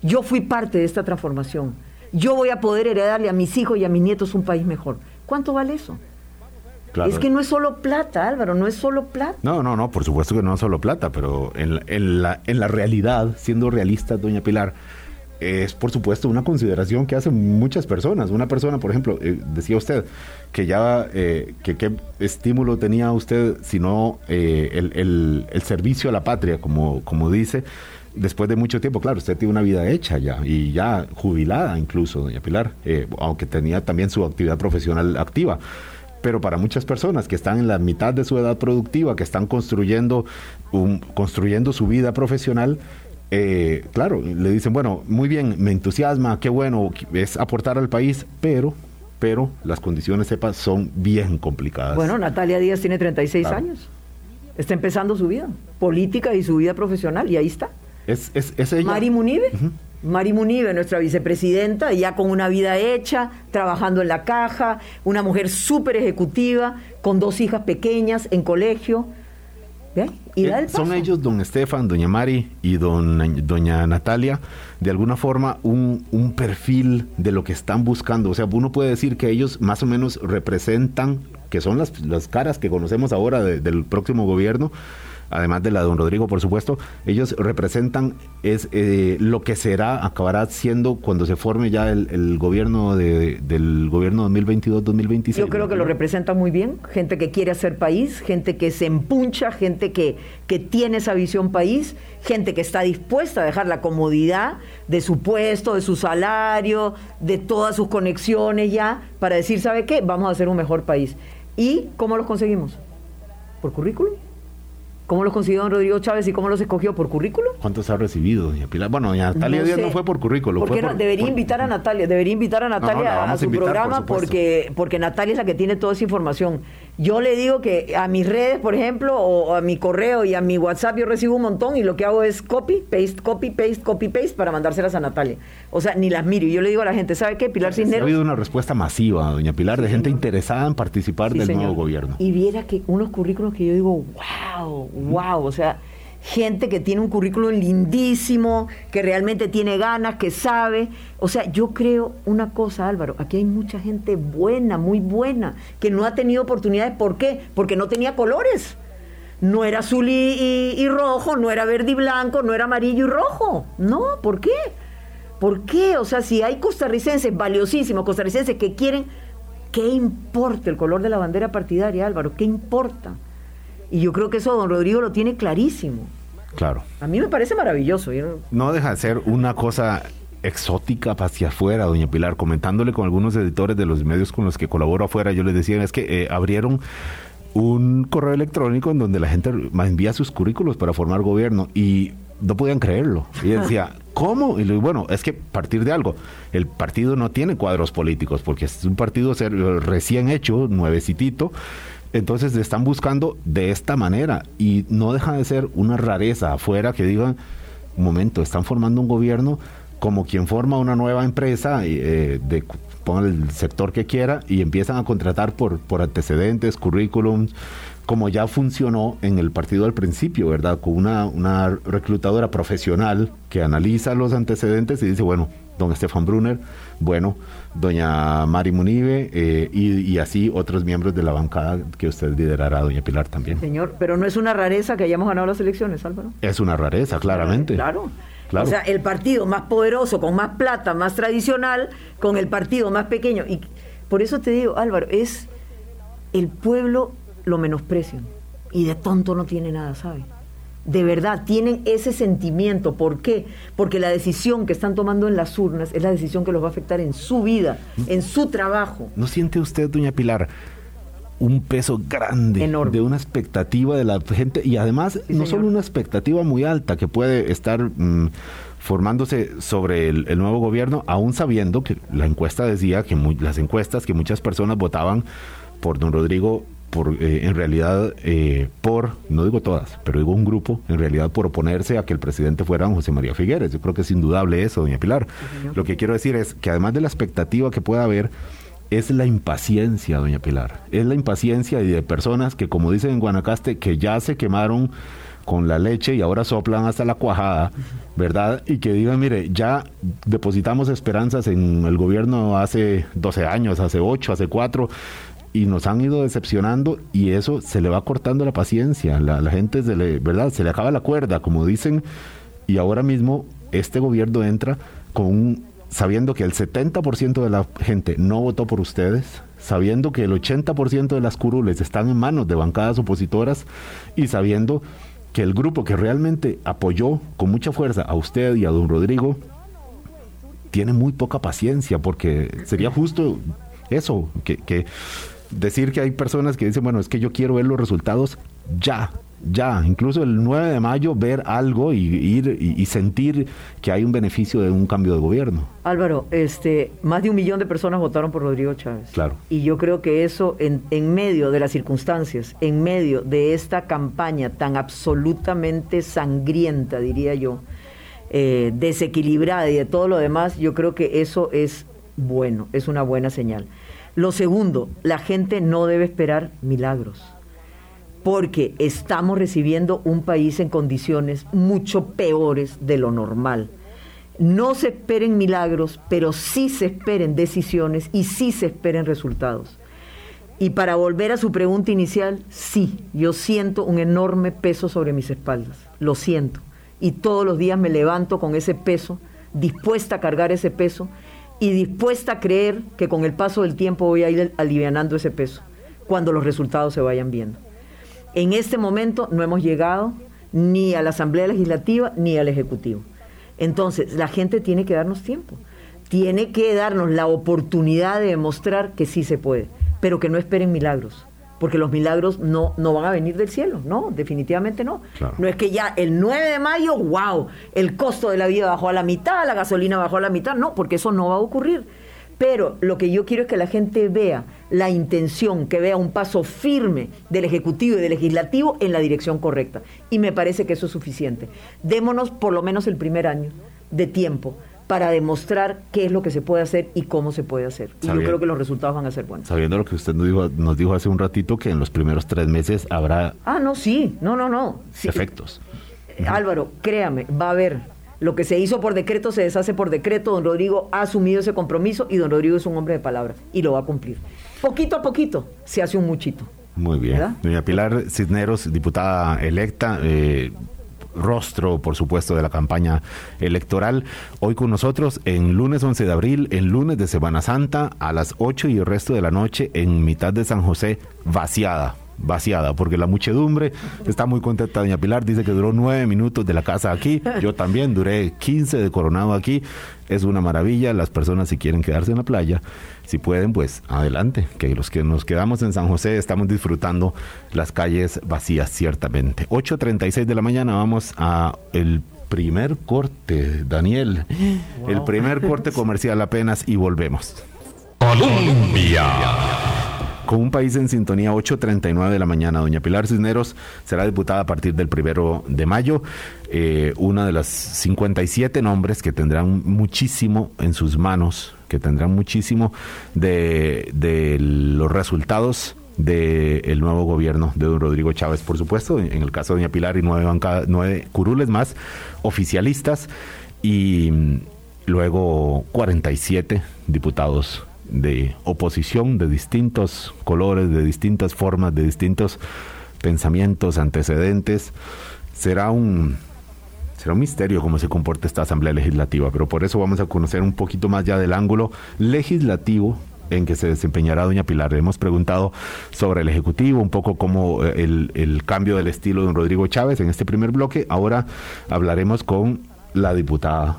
Speaker 3: yo fui parte de esta transformación, yo voy a poder heredarle a mis hijos y a mis nietos un país mejor. ¿Cuánto vale eso? Es que no es solo plata, Álvaro, no es solo plata.
Speaker 2: No, no, no, por supuesto que no es solo plata, pero en, en, la, en la realidad, siendo realista, doña Pilar, es por supuesto una consideración que hacen muchas personas. Una persona, por ejemplo, eh, decía usted que ya, eh, que qué estímulo tenía usted si no eh, el, el, servicio a la patria, como, como dice, después de mucho tiempo. Claro, usted tiene una vida hecha ya y ya jubilada incluso, doña Pilar, aunque tenía también su actividad profesional activa pero para muchas personas que están en la mitad de su edad productiva, que están construyendo, un, construyendo su vida profesional, eh, claro, le dicen, bueno, muy bien, me entusiasma, qué bueno, es aportar al país, pero pero las condiciones sepa son bien complicadas.
Speaker 3: Bueno, Natalia Díaz tiene 36 años. Está empezando su vida política y su vida profesional y ahí está.
Speaker 2: Es, es, ella.
Speaker 3: Mari Munive. Mari Munive, nuestra vicepresidenta, ya con una vida hecha, trabajando en la caja, una mujer súper ejecutiva, con dos hijas pequeñas en colegio Y
Speaker 2: eh, son ellos, don Estefan, doña Mari y don, doña Natalia, de alguna forma un, un, perfil de lo que están buscando. O sea, uno puede decir que ellos más o menos representan, que son las, las caras que conocemos ahora del próximo gobierno, además de la de don Rodrigo, por supuesto, ellos representan es eh, lo que será, acabará siendo cuando se forme ya el, gobierno de, del gobierno 2022-2026.
Speaker 3: Yo creo que lo representan muy bien, gente que quiere hacer país, gente que se empuncha, gente que, que tiene esa visión país, gente que está dispuesta a dejar la comodidad de su puesto, de su salario, de todas sus conexiones ya, para decir, ¿sabe qué? Vamos a hacer un mejor país. ¿Y cómo los conseguimos? ¿Por currículum? ¿Cómo los consiguió don Rodrigo Chávez y cómo los escogió? ¿Por currículo?
Speaker 2: ¿Cuántos ha recibido, doña Pilar? Bueno, doña Natalia Díaz no fue por currículo.
Speaker 3: debería invitar a Natalia, debería invitar a Natalia a su programa porque, porque Natalia es la que tiene toda esa información. Yo le digo que a mis redes, por ejemplo, o a mi correo y a mi WhatsApp yo recibo un montón y lo que hago es copy, paste, copy, paste, copy, paste para mandárselas a Natalia. O sea, ni las miro. Y yo le digo a la gente, ¿sabe qué? Pilar Cisneros...
Speaker 2: Ha habido una respuesta masiva, doña Pilar, de gente interesada en participar del nuevo gobierno.
Speaker 3: Y viera que unos currículos que yo digo, wow, wow, o sea gente que tiene un currículum lindísimo, que realmente tiene ganas, que sabe. O sea, yo creo una cosa, Álvaro, aquí hay mucha gente buena, muy buena, que no ha tenido oportunidades. ¿Por qué? Porque no tenía colores. No era azul y, rojo, no era verde y blanco, no era amarillo y rojo. No, ¿por qué? ¿Por qué? O sea, si hay costarricenses valiosísimos, costarricenses que quieren, ¿qué importa el color de la bandera partidaria, Álvaro? ¿Qué importa? Y yo creo que eso don Rodrigo lo tiene clarísimo.
Speaker 2: Claro.
Speaker 3: A mí me parece maravilloso.
Speaker 2: No deja de ser una cosa exótica hacia afuera, doña Pilar, comentándole con algunos editores de los medios con los que colaboro afuera, yo les decía, es que eh, abrieron un correo electrónico en donde la gente envía sus currículos para formar gobierno y no podían creerlo. Y decía, ¿cómo? Y bueno, es que partir de algo, el partido no tiene cuadros políticos porque es un partido recién hecho, nuevecitito, entonces están buscando de esta manera y no deja de ser una rareza afuera que digan, un momento, están formando un gobierno como quien forma una nueva empresa, eh, de, el sector que quiera, y empiezan a contratar por, por antecedentes, currículums, como ya funcionó en el partido al principio, ¿verdad? Con una, una reclutadora profesional que analiza los antecedentes y dice, bueno, don Estefan Brunner, bueno, doña Mari Munive eh, y, así otros miembros de la bancada que usted liderará, doña Pilar también.
Speaker 3: Señor, pero no es una rareza que hayamos ganado las elecciones, Álvaro.
Speaker 2: Es una rareza, claramente.
Speaker 3: Claro. claro. O sea, el partido más poderoso, con más plata, más tradicional, con el partido más pequeño. Y por eso te digo, Álvaro, es el pueblo lo menosprecian. Y de tonto no tiene nada, ¿sabe? De verdad tienen ese sentimiento. ¿Por qué? Porque la decisión que están tomando en las urnas es la decisión que los va a afectar en su vida, en su trabajo.
Speaker 2: ¿No siente usted, doña Pilar, un peso grande de una expectativa de la gente y además no solo una expectativa muy alta que puede estar mm, formándose sobre el, nuevo gobierno, aún sabiendo que la encuesta decía que las encuestas que muchas personas votaban por don Rodrigo por, eh, en realidad, eh, por, no digo todas, pero digo un grupo, en realidad por oponerse a que el presidente fuera don José María Figueres. Yo creo que es indudable eso, doña Pilar. Lo que quiero decir es que además de la expectativa que pueda haber, es la impaciencia, doña Pilar. Es la impaciencia de personas que, como dicen en Guanacaste, que ya se quemaron con la leche y ahora soplan hasta la cuajada, ¿verdad? Y que digan, mire, ya depositamos esperanzas en el gobierno hace 12 años, hace 8, hace 4, y nos han ido decepcionando y eso se le va cortando la paciencia. La, gente se le, ¿verdad? Se le acaba la cuerda, como dicen, y ahora mismo este gobierno entra con sabiendo que el 70% de la gente no votó por ustedes, sabiendo que el 80% de las curules están en manos de bancadas opositoras y sabiendo que el grupo que realmente apoyó con mucha fuerza a usted y a don Rodrigo tiene muy poca paciencia porque sería justo eso, que decir que hay personas que dicen, bueno, es que yo quiero ver los resultados ya, ya, incluso el 9 de mayo ver algo y ir y, sentir que hay un beneficio de un cambio de gobierno.
Speaker 3: Álvaro, este, más de un millón de personas votaron por Rodrigo Chávez.
Speaker 2: Claro.
Speaker 3: Y yo creo que eso, en, en medio de las circunstancias, en medio de esta campaña tan absolutamente sangrienta, diría yo, eh, desequilibrada y de todo lo demás, yo creo que eso es bueno, es una buena señal. Lo segundo, la gente no debe esperar milagros. porque estamos recibiendo un país en condiciones mucho peores de lo normal. No se esperen milagros, pero sí se esperen decisiones y sí se esperen resultados. Y para volver a su pregunta inicial, sí, yo siento un enorme peso sobre mis espaldas, lo siento. Y todos los días me levanto con ese peso, dispuesta a cargar ese peso y dispuesta a creer que con el paso del tiempo voy a ir alivianando ese peso cuando los resultados se vayan viendo. En este momento no hemos llegado ni a la Asamblea Legislativa ni al Ejecutivo. Entonces, la gente tiene que darnos tiempo, tiene que darnos la oportunidad de demostrar que sí se puede, pero que no esperen milagros, porque los milagros no, no van a venir del cielo, no, definitivamente no. No es que ya el 9 de mayo, wow, el costo de la vida bajó a la mitad, la gasolina bajó a la mitad, no, porque eso no va a ocurrir. Pero lo que yo quiero es que la gente vea la intención, que vea un paso firme del Ejecutivo y del Legislativo en la dirección correcta. Y me parece que eso es suficiente. Démonos por lo menos el primer año de tiempo para demostrar qué es lo que se puede hacer y cómo se puede hacer. Y yo creo que los resultados van a ser buenos.
Speaker 2: Sabiendo lo que usted nos dijo, nos dijo hace un ratito, que en los primeros tres meses habrá...
Speaker 3: Ah, no, sí, no, no, no.
Speaker 2: Efectos.
Speaker 3: Álvaro, créame, va a haber lo que se hizo por decreto se deshace por decreto. Don Rodrigo ha asumido ese compromiso y don Rodrigo es un hombre de palabra y lo va a cumplir. Poquito a poquito se hace un muchito.
Speaker 2: Muy bien. Doña Pilar Cisneros, diputada electa. Eh, rostro, por supuesto, de la campaña electoral. Hoy con nosotros en lunes 11 de abril, en lunes de Semana Santa, a las 8 y el resto de la noche en mitad de San José, vaciada vaciada, porque la muchedumbre está muy contenta. Doña Pilar dice que duró nueve minutos de la casa aquí. Yo también duré 15 de Coronado aquí. Es una maravilla. Las personas si quieren quedarse en la playa, si pueden, pues adelante. Que los que nos quedamos en San José estamos disfrutando las calles vacías, ciertamente. 8.36 de la mañana vamos a el primer corte, Daniel. El primer corte comercial apenas y volvemos. Colombia con un país en sintonía 8.39 de la mañana. Doña Pilar Cisneros será diputada a partir del primero de mayo. Eh, una de las 57 nombres que tendrán muchísimo en sus manos, que tendrán muchísimo de, los resultados del nuevo gobierno de don Rodrigo Chávez, por supuesto, en el caso de Doña Pilar y nueve, nueve curules más oficialistas y luego 47 diputados de oposición de distintos colores, de distintas formas, de distintos pensamientos, antecedentes. Será un, será un misterio cómo se comporta esta Asamblea Legislativa, pero por eso vamos a conocer un poquito más ya del ángulo legislativo en que se desempeñará doña Pilar. Hemos preguntado sobre el Ejecutivo, un poco como eh, el, el cambio del estilo de don Rodrigo Chávez en este primer bloque. Ahora hablaremos con la diputada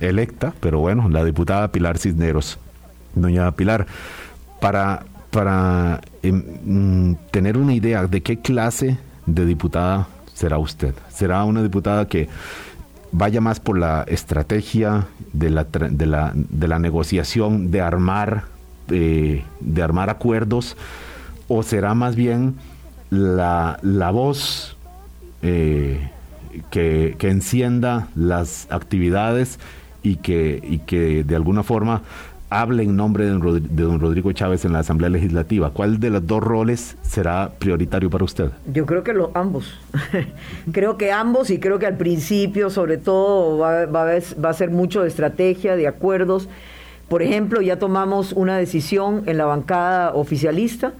Speaker 2: electa, pero bueno, la diputada Pilar Cisneros doña Pilar, para, para em, mm, tener una idea de qué clase de diputada será usted. ¿Será una diputada que vaya más por la estrategia de la, de la, de la negociación, de armar, eh, de armar acuerdos, o será más bien la, la voz eh, que, que, encienda las actividades y que, y que de alguna forma hable en nombre de don Rodrigo Chávez en la Asamblea Legislativa. ¿Cuál de los dos roles será prioritario para usted?
Speaker 3: Yo creo que ambos. creo que ambos y creo que al principio sobre todo va, va a ser mucho de estrategia, de acuerdos. Por ejemplo, ya tomamos una decisión en la bancada oficialista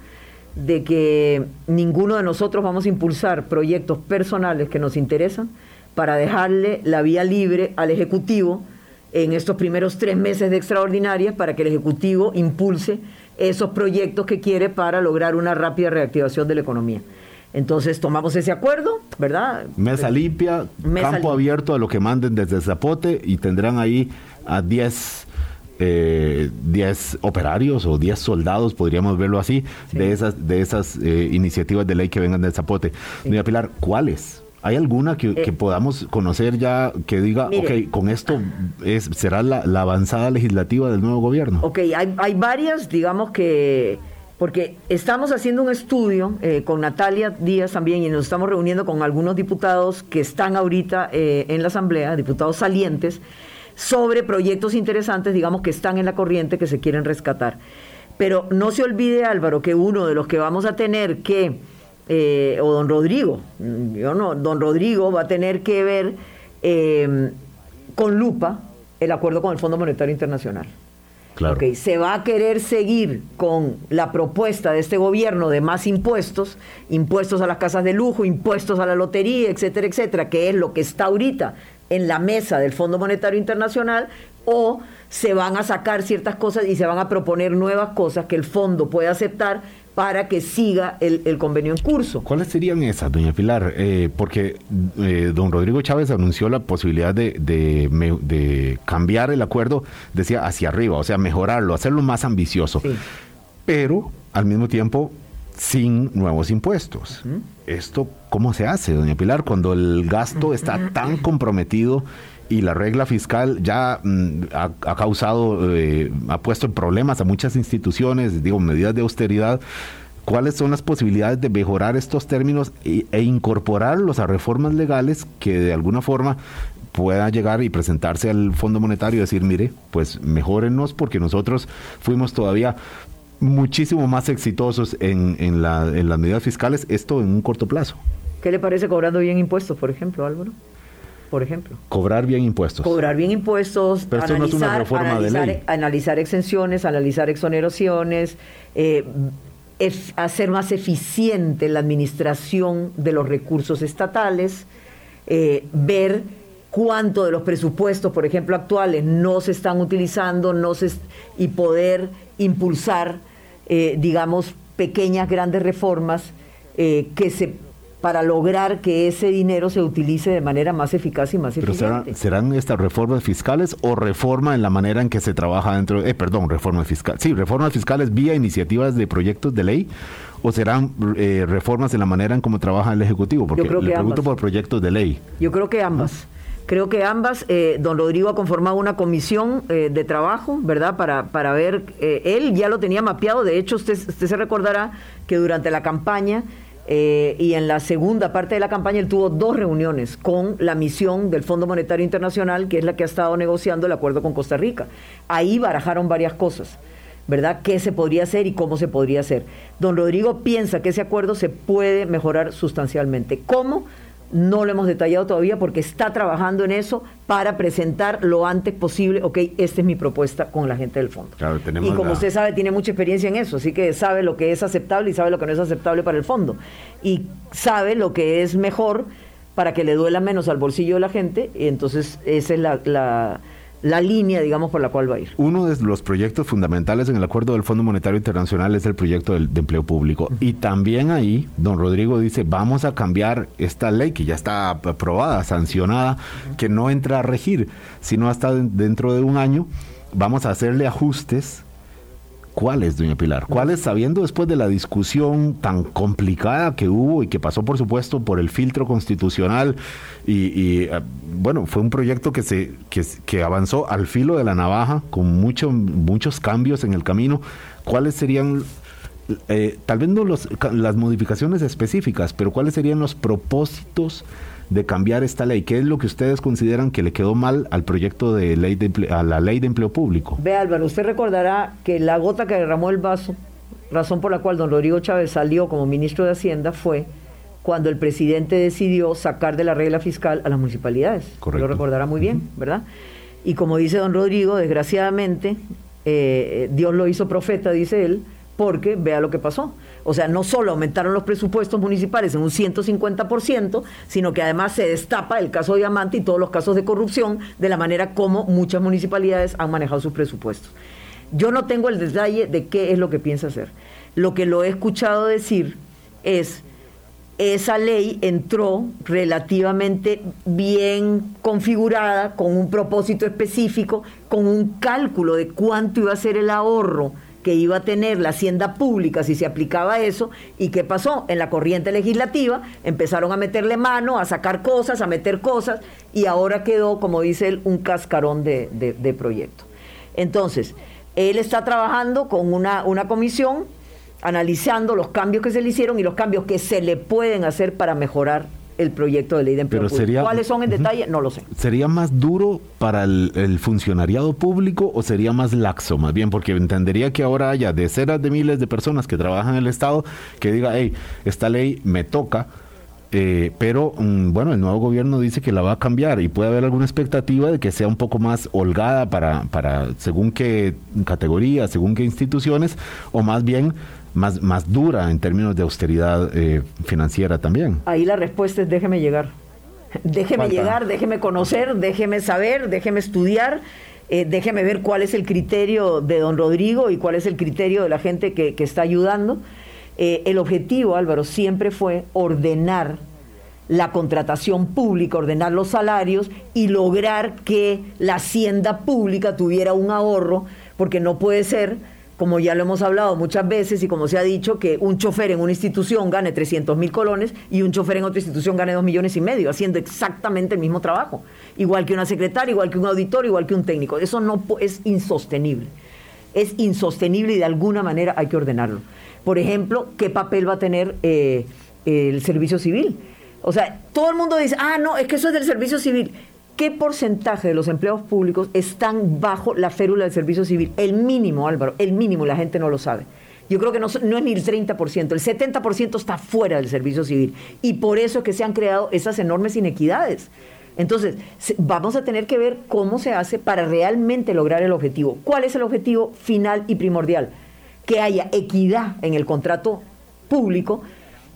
Speaker 3: de que ninguno de nosotros vamos a impulsar proyectos personales que nos interesan para dejarle la vía libre al Ejecutivo en estos primeros tres meses de extraordinarias para que el Ejecutivo impulse esos proyectos que quiere para lograr una rápida reactivación de la economía. Entonces tomamos ese acuerdo, ¿verdad?
Speaker 2: Mesa limpia, campo abierto a lo que manden desde Zapote y tendrán ahí a 10 eh, operarios o 10 soldados, podríamos verlo así, de esas, de esas eh, iniciativas de ley que vengan del Zapote. Sí. Pilar, ¿cuáles? ¿Hay alguna que, eh, podamos conocer ya que diga, ok, con esto es, será la, avanzada legislativa del nuevo gobierno?
Speaker 3: Ok, hay, hay varias, digamos que, porque estamos haciendo un estudio eh, con Natalia Díaz también y nos estamos reuniendo con algunos diputados que están ahorita eh, en la Asamblea, diputados salientes, sobre proyectos interesantes, digamos, que están en la corriente, que se quieren rescatar. Pero no se olvide, Álvaro, que uno de los que vamos a tener que eh, o don Rodrigo, yo no, don Rodrigo va a tener que ver eh, con lupa el acuerdo con el Fondo Monetario Internacional.
Speaker 2: Claro.
Speaker 3: Ok, se va a querer seguir con la propuesta de este gobierno de más impuestos, impuestos a las casas de lujo, impuestos a la lotería, etcétera, etcétera, que es lo que está ahorita en la mesa del Fondo Monetario Internacional, o se van a sacar ciertas cosas y se van a proponer nuevas cosas que el fondo puede aceptar para que siga el, el convenio en curso.
Speaker 2: ¿Cuáles serían esas, doña Pilar? Eh, porque eh, don Rodrigo Chávez anunció la posibilidad de, de, cambiar el acuerdo, decía, hacia arriba, o sea, mejorarlo, hacerlo más ambicioso.
Speaker 3: Sí.
Speaker 2: Pero, al mismo tiempo, sin nuevos impuestos. ¿Esto cómo se hace, doña Pilar, cuando el gasto está tan comprometido y la regla fiscal ya mm, ha, causado, eh, ha puesto en problemas a muchas instituciones, digo, medidas de austeridad? ¿Cuáles son las posibilidades de mejorar estos términos e, e incorporarlos a reformas legales que de alguna forma pueda llegar y presentarse al Fondo Monetario y decir, mire, pues mejórennos porque nosotros fuimos todavía muchísimo más exitosos en, en, en las medidas fiscales, esto en un corto plazo.
Speaker 3: ¿Qué le parece cobrando bien impuestos, por ejemplo, Álvaro? Por ejemplo.
Speaker 2: Cobrar bien impuestos.
Speaker 3: Cobrar bien impuestos,
Speaker 2: Pero esto no es una reforma de
Speaker 3: analizar,
Speaker 2: ley.
Speaker 3: analizar exenciones, analizar exoneraciones, eh, hacer más eficiente la administración de los recursos estatales, eh, ver cuánto de los presupuestos, por ejemplo, actuales no se están utilizando no se, y poder impulsar, eh, digamos, pequeñas, grandes reformas eh, que se para lograr que ese dinero se utilice de manera más eficaz y más
Speaker 2: Pero
Speaker 3: eficiente.
Speaker 2: serán estas reformas fiscales o reforma en la manera en que se trabaja dentro, eh, perdón, reformas fiscales. Sí, reformas fiscales vía iniciativas de proyectos de ley o serán eh, reformas en la manera en cómo trabaja el Ejecutivo, porque
Speaker 3: creo
Speaker 2: le pregunto
Speaker 3: ambas.
Speaker 2: por proyectos de ley.
Speaker 3: Yo creo que ambas. Creo que ambas, eh, don Rodrigo ha conformado una comisión eh, de trabajo, ¿verdad? Para, para ver, eh, él ya lo tenía mapeado, de hecho usted, usted se recordará que durante la campaña eh, y en la segunda parte de la campaña él tuvo dos reuniones con la misión del Fondo Monetario Internacional, que es la que ha estado negociando el acuerdo con Costa Rica. Ahí barajaron varias cosas. ¿verdad? ¿Qué se podría hacer y cómo se podría hacer? Don Rodrigo piensa que ese acuerdo se puede mejorar sustancialmente. ¿Cómo? No lo hemos detallado todavía porque está trabajando en eso para presentar lo antes posible, ok, esta es mi propuesta con la gente del fondo.
Speaker 2: Claro, tenemos
Speaker 3: y como
Speaker 2: la-
Speaker 3: usted sabe, tiene mucha experiencia en eso, así que sabe lo que es aceptable y sabe lo que no es aceptable para el fondo. Y sabe lo que es mejor para que le duela menos al bolsillo de la gente, y entonces esa es la, la, la línea, digamos, por la cual va a ir.
Speaker 2: Uno de los proyectos fundamentales en el acuerdo del Fondo Monetario Internacional es el proyecto del- de empleo público. Y también ahí, don Rodrigo dice, vamos a cambiar esta ley que ya está aprobada, sancionada, que no entra a regir, sino hasta den- dentro de un año. Vamos a hacerle ajustes. ¿Cuáles, doña Pilar? ¿Cuáles, sabiendo después de la discusión tan complicada que hubo y que pasó, por supuesto, por el filtro constitucional? Y, eh, bueno, fue un proyecto que, se, que, avanzó al filo de la navaja, con mucho, muchos cambios en el camino. ¿Cuáles serían, eh, tal vez no los, las modificaciones específicas, pero cuáles serían los propósitos de cambiar esta ley? ¿Qué es lo que ustedes consideran que le quedó mal al proyecto de ley de emple- a la ley de empleo público?
Speaker 3: Ve Álvaro, usted recordará que la gota que derramó el vaso, razón por la cual don Rodrigo Chávez salió como ministro de Hacienda, fue cuando el presidente decidió sacar de la regla fiscal a las municipalidades.
Speaker 2: Correcto.
Speaker 3: Lo recordará muy bien, ¿verdad? Y como dice don Rodrigo, desgraciadamente, eh, Dios lo hizo profeta, dice él, porque vea lo que pasó. O sea, no solo aumentaron los presupuestos municipales en un 150%, sino que además se destapa el caso Diamante y todos los casos de corrupción de la manera como muchas municipalidades han manejado sus presupuestos. Yo no tengo el detalle de qué es lo que piensa hacer. Lo que lo he escuchado decir es, esa ley entró relativamente bien configurada, con un propósito específico, con un cálculo de cuánto iba a ser el ahorro que iba a tener la hacienda pública si se aplicaba eso, y qué pasó en la corriente legislativa, empezaron a meterle mano, a sacar cosas, a meter cosas, y ahora quedó, como dice él, un cascarón de, de- proyecto. Entonces, él está trabajando con una, una comisión analizando los cambios que se le hicieron y los cambios que se le pueden hacer para mejorar el proyecto de ley de empleo
Speaker 2: Pero
Speaker 3: público.
Speaker 2: sería-
Speaker 3: ¿Cuáles son en detalle? No lo sé.
Speaker 2: ¿Sería más duro para el, el funcionariado público o sería más laxo? Más bien, porque entendería que ahora haya decenas de miles de personas que trabajan en el Estado que diga, hey, esta ley me toca, eh, pero mm, bueno, el nuevo gobierno dice que la va a cambiar y puede haber alguna expectativa de que sea un poco más holgada para, para según qué categorías, según qué instituciones, o más bien más, más dura en términos de austeridad eh, financiera también.
Speaker 3: Ahí la respuesta es déjeme llegar. Déjeme
Speaker 2: Falta.
Speaker 3: llegar, déjeme conocer, déjeme saber, déjeme estudiar, eh, déjeme ver cuál es el criterio de don Rodrigo y cuál es el criterio de la gente que, que está ayudando. Eh, el objetivo, Álvaro, siempre fue ordenar la contratación pública, ordenar los salarios y lograr que la hacienda pública tuviera un ahorro, porque no puede ser, como ya lo hemos hablado muchas veces y como se ha dicho, que un chofer en una institución gane 300 mil colones y un chofer en otra institución gane 2 millones y medio, haciendo exactamente el mismo trabajo. Igual que una secretaria, igual que un auditor, igual que un técnico. Eso no es insostenible. Es insostenible y de alguna manera hay que ordenarlo. Por ejemplo, ¿qué papel va a tener eh, el servicio civil? O sea, todo el mundo dice, ah, no, es que eso es del servicio civil. ¿Qué porcentaje de los empleados públicos están bajo la férula del servicio civil? El mínimo, Álvaro, el mínimo, la gente no lo sabe. Yo creo que no, es ni el 30%, el 70% está fuera del servicio civil. Y por eso es que se han creado esas enormes inequidades. Entonces, vamos a tener que ver cómo se hace para realmente lograr el objetivo. ¿Cuál es el objetivo final y primordial? Que haya equidad en el contrato público,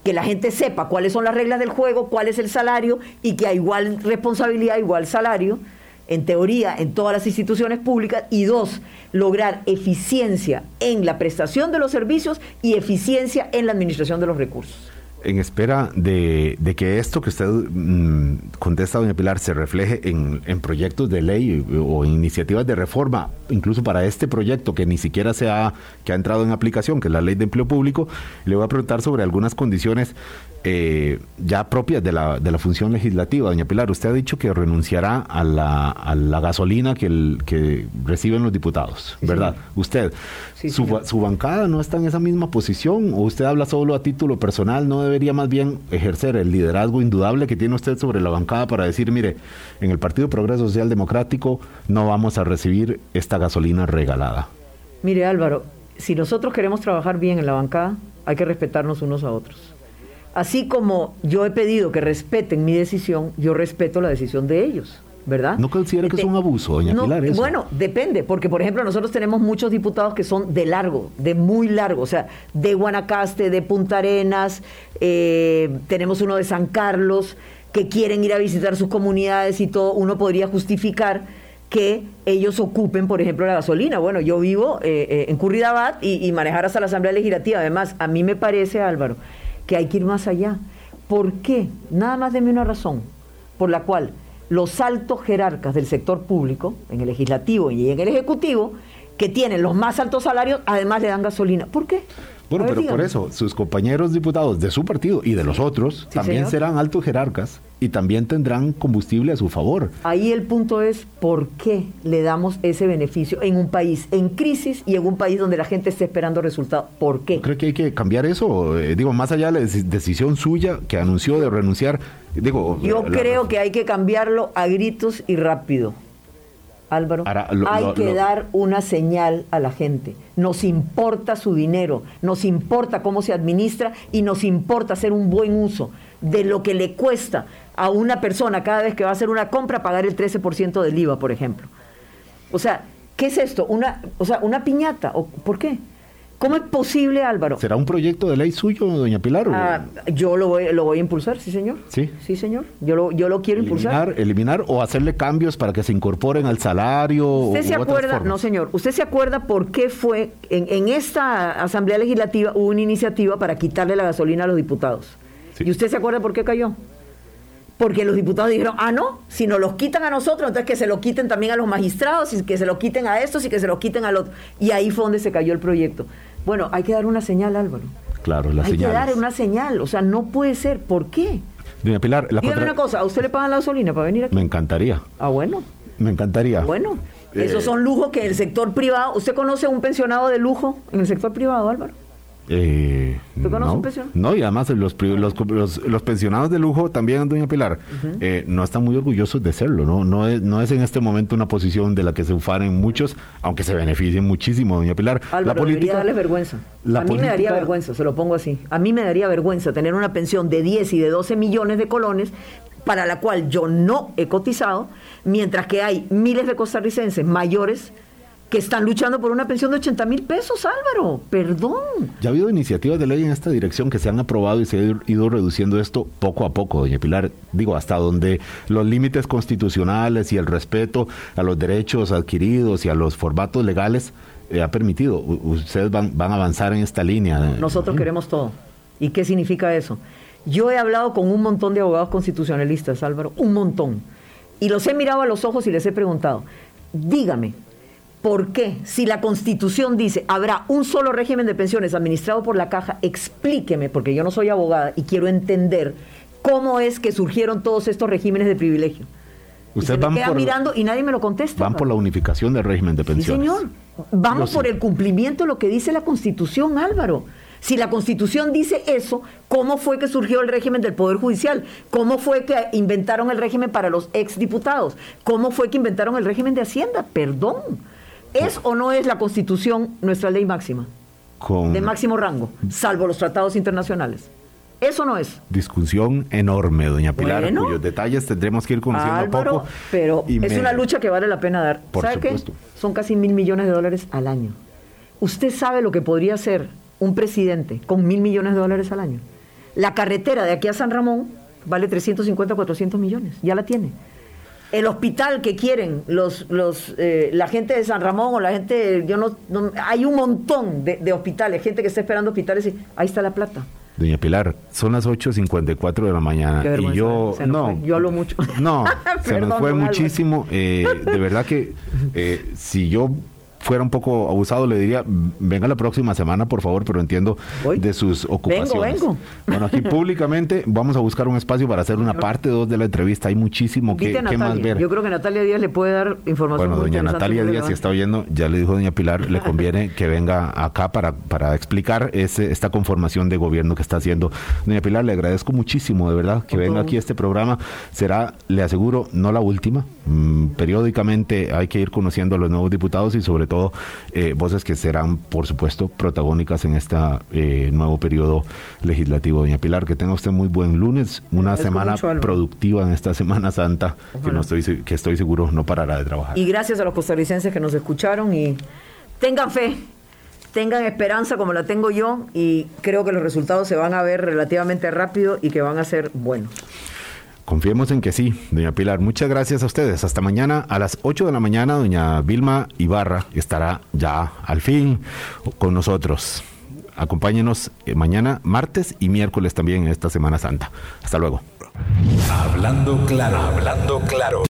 Speaker 3: que la gente sepa cuáles son las reglas del juego, cuál es el salario y que a igual responsabilidad, igual salario, en teoría, en todas las instituciones públicas. Y dos, lograr eficiencia en la prestación de los servicios y eficiencia en la administración de los recursos.
Speaker 2: En espera de, que esto que usted mm, contesta, doña Pilar, se refleje en, en proyectos de ley o iniciativas de reforma, incluso para este proyecto que ni siquiera se ha, que ha entrado en aplicación, que es la ley de empleo público, le voy a preguntar sobre algunas condiciones eh, ya propias de la, de la función legislativa. Doña Pilar, usted ha dicho que renunciará a la, a la gasolina que, el, que reciben los diputados, ¿verdad? Usted,
Speaker 3: Sí,
Speaker 2: su, su bancada no está en esa misma posición o usted habla solo a título personal, no debería más bien ejercer el liderazgo indudable que tiene usted sobre la bancada para decir, mire, en el Partido Progreso Social Democrático no vamos a recibir esta gasolina regalada.
Speaker 3: Mire Álvaro, si nosotros queremos trabajar bien en la bancada, hay que respetarnos unos a otros. Así como yo he pedido que respeten mi decisión, yo respeto la decisión de ellos, ¿verdad?
Speaker 2: ¿No considera que es un abuso, doña
Speaker 3: No,
Speaker 2: Pilar, eso?
Speaker 3: Bueno, depende, porque por ejemplo nosotros tenemos muchos diputados que son de largo, de muy largo, o sea, de Guanacaste, de Punta Arenas, eh, tenemos uno de San Carlos, que quieren ir a visitar sus comunidades y todo, uno podría justificar que ellos ocupen, por ejemplo, la gasolina. Bueno, yo vivo eh, eh, en Curridabat y, y manejar hasta la Asamblea Legislativa. Además, a mí me parece, Álvaro, que hay que ir más allá. ¿Por qué? Nada más deme una razón por la cual los altos jerarcas del sector público, en el legislativo y en el ejecutivo, que tienen los más altos salarios, además le dan gasolina. ¿Por qué?
Speaker 2: Bueno,
Speaker 3: ver,
Speaker 2: pero por eso, sus compañeros diputados de su partido y de los otros
Speaker 3: Sí,
Speaker 2: también
Speaker 3: señor.
Speaker 2: serán altos jerarcas y también tendrán combustible a su favor.
Speaker 3: Ahí el punto es por qué le damos ese beneficio en un país en crisis y en un país donde la gente está esperando resultados. ¿Por qué?
Speaker 2: ¿Cree que hay que cambiar eso? Eh, digo, más allá de la deci- decisión suya que anunció de renunciar, digo...
Speaker 3: Yo
Speaker 2: la-
Speaker 3: creo que hay que cambiarlo a gritos y rápido. Álvaro,
Speaker 2: Ahora, lo-
Speaker 3: hay
Speaker 2: lo-
Speaker 3: que
Speaker 2: lo-
Speaker 3: dar una señal a la gente. Nos importa su dinero, nos importa cómo se administra y nos importa hacer un buen uso de lo que le cuesta a una persona cada vez que va a hacer una compra pagar el 13% del IVA, por ejemplo. O sea, ¿qué es esto? Una, o sea, una piñata. ¿O ¿Por qué? ¿Cómo es posible, Álvaro?
Speaker 2: ¿Será un proyecto de ley suyo, doña Pilar? o-
Speaker 3: Ah, yo lo voy, lo voy a impulsar, sí, señor.
Speaker 2: ¿Sí?
Speaker 3: Sí, señor. Yo lo, yo lo quiero impulsar.
Speaker 2: eliminar, eliminar o hacerle cambios para que se incorporen al salario
Speaker 3: ¿Usted
Speaker 2: o
Speaker 3: se acuerda? No, señor. ¿Usted se acuerda por qué fue en, en esta Asamblea Legislativa hubo una iniciativa para quitarle la gasolina a los diputados?
Speaker 2: Sí.
Speaker 3: ¿Y usted se acuerda por qué cayó? Porque los diputados dijeron, ah, no, si nos los quitan a nosotros, entonces que se lo quiten también a los magistrados, y que se lo quiten a estos y que se lo quiten al otro. Y ahí fue donde se cayó el proyecto. Bueno, hay que dar una señal, Álvaro.
Speaker 2: Claro, las
Speaker 3: hay que dar una señal. O sea, no puede ser. ¿Por qué?
Speaker 2: Doña Pilar, la
Speaker 3: Dígame
Speaker 2: contra-
Speaker 3: una cosa, ¿a usted le pagan la gasolina para venir aquí?
Speaker 2: Me encantaría,
Speaker 3: Ah, bueno.
Speaker 2: me encantaría.
Speaker 3: Bueno,
Speaker 2: Eh,
Speaker 3: esos son lujos que el sector privado. ¿Usted conoce un pensionado de lujo en el sector privado, Álvaro?
Speaker 2: Eh,
Speaker 3: ¿Tú conoces
Speaker 2: no,
Speaker 3: un pensionado?
Speaker 2: No, y además los, pri- los, los- los pensionados de lujo también, doña Pilar, eh, no están muy orgullosos de serlo, ¿no? No es, no es en este momento una posición de la que se ufaren muchos, aunque se beneficien muchísimo, doña Pilar.
Speaker 3: Álvaro, debería darles vergüenza.
Speaker 2: la
Speaker 3: a mí me daría
Speaker 2: política-
Speaker 3: vergüenza, se lo pongo así. A mí me daría vergüenza tener una pensión de 10 y de 12 millones de colones para la cual yo no he cotizado, mientras que hay miles de costarricenses mayores que están luchando por una pensión de 80 mil pesos, Álvaro. Perdón.
Speaker 2: Ya ha habido iniciativas de ley en esta dirección que se han aprobado y se ha ido reduciendo esto poco a poco, doña Pilar. Digo, hasta donde los límites constitucionales y el respeto a los derechos adquiridos y a los formatos legales eh, ha permitido. U- ustedes van, van a avanzar en esta línea.
Speaker 3: Nosotros queremos todo. ¿Y qué significa eso? Yo he hablado con un montón de abogados constitucionalistas, Álvaro, un montón. Y los he mirado a los ojos y les he preguntado, dígame, ¿por qué si la Constitución dice habrá un solo régimen de pensiones administrado por la caja, explíqueme, porque yo no soy abogada y quiero entender cómo es que surgieron todos estos regímenes de privilegio?
Speaker 2: Ustedes van por-
Speaker 3: mirando y nadie me lo contesta.
Speaker 2: Van por la unificación del régimen de
Speaker 3: Sí,
Speaker 2: pensiones.
Speaker 3: señor. Vamos
Speaker 2: Yo sí.
Speaker 3: por el cumplimiento de lo que dice la Constitución, Álvaro. Si la Constitución dice eso, ¿cómo fue que surgió el régimen del Poder Judicial? ¿Cómo fue que inventaron el régimen para los exdiputados? ¿Cómo fue que inventaron el régimen de Hacienda? Perdón. ¿Es o no es la Constitución nuestra ley máxima?
Speaker 2: Con
Speaker 3: De máximo rango, salvo los tratados internacionales. ¿Eso no es?
Speaker 2: discusión enorme, doña Pilar,
Speaker 3: Bueno.
Speaker 2: cuyos detalles tendremos que ir conociendo
Speaker 3: Álvaro,
Speaker 2: poco.
Speaker 3: pero es
Speaker 2: me-
Speaker 3: una lucha que vale la pena dar.
Speaker 2: Por
Speaker 3: ¿Sabe
Speaker 2: supuesto.
Speaker 3: qué? Son casi mil millones de dólares al año. ¿Usted sabe lo que podría hacer un presidente con mil millones de dólares al año? La carretera de aquí a San Ramón vale 350, 400 millones. Ya la tiene. El hospital que quieren los, los, eh, la gente de San Ramón o la gente, yo no, no- hay un montón de, de hospitales, gente que está esperando hospitales y ahí está la plata.
Speaker 2: Doña Pilar, son las 8.54 de la mañana
Speaker 3: Qué
Speaker 2: y yo
Speaker 3: se nos
Speaker 2: no,
Speaker 3: fue. Yo hablo mucho.
Speaker 2: No, se nos fue muchísimo. eh, de verdad que eh, si yo fuera un poco abusado le diría venga la próxima semana por favor, pero entiendo
Speaker 3: Voy.
Speaker 2: de sus ocupaciones.
Speaker 3: vengo.
Speaker 2: Bueno, aquí públicamente vamos a buscar un espacio para hacer una parte 2 de la entrevista. Hay muchísimo que, más ver.
Speaker 3: Yo creo que Natalia Díaz le puede dar información.
Speaker 2: Bueno, doña Natalia Díaz, si está oyendo, ya le dijo doña Pilar, le conviene que venga acá para, para explicar ese, esta conformación de gobierno que está haciendo. Doña Pilar, le agradezco muchísimo, de verdad, que venga aquí a este programa. Será, le aseguro, no la última. Mm, periódicamente hay que ir conociendo a los nuevos diputados y sobre todo eh, voces que serán, por supuesto, protagónicas en este nuevo periodo legislativo. Doña Pilar, que tenga usted muy buen lunes, una semana productiva en esta Semana Santa, que, no estoy, que estoy seguro no parará de trabajar.
Speaker 3: Y gracias a los costarricenses que nos escucharon y tengan fe, tengan esperanza como la tengo yo y creo que los resultados se van a ver relativamente rápido y que van a ser buenos.
Speaker 2: Confiemos en que sí, doña Pilar. Muchas gracias a ustedes. Hasta mañana a las 8 de la mañana, doña Vilma Ibarra estará ya al fin con nosotros. Acompáñenos eh, mañana, martes y miércoles también en esta Semana Santa. Hasta luego.
Speaker 1: Hablando claro, hablando claro.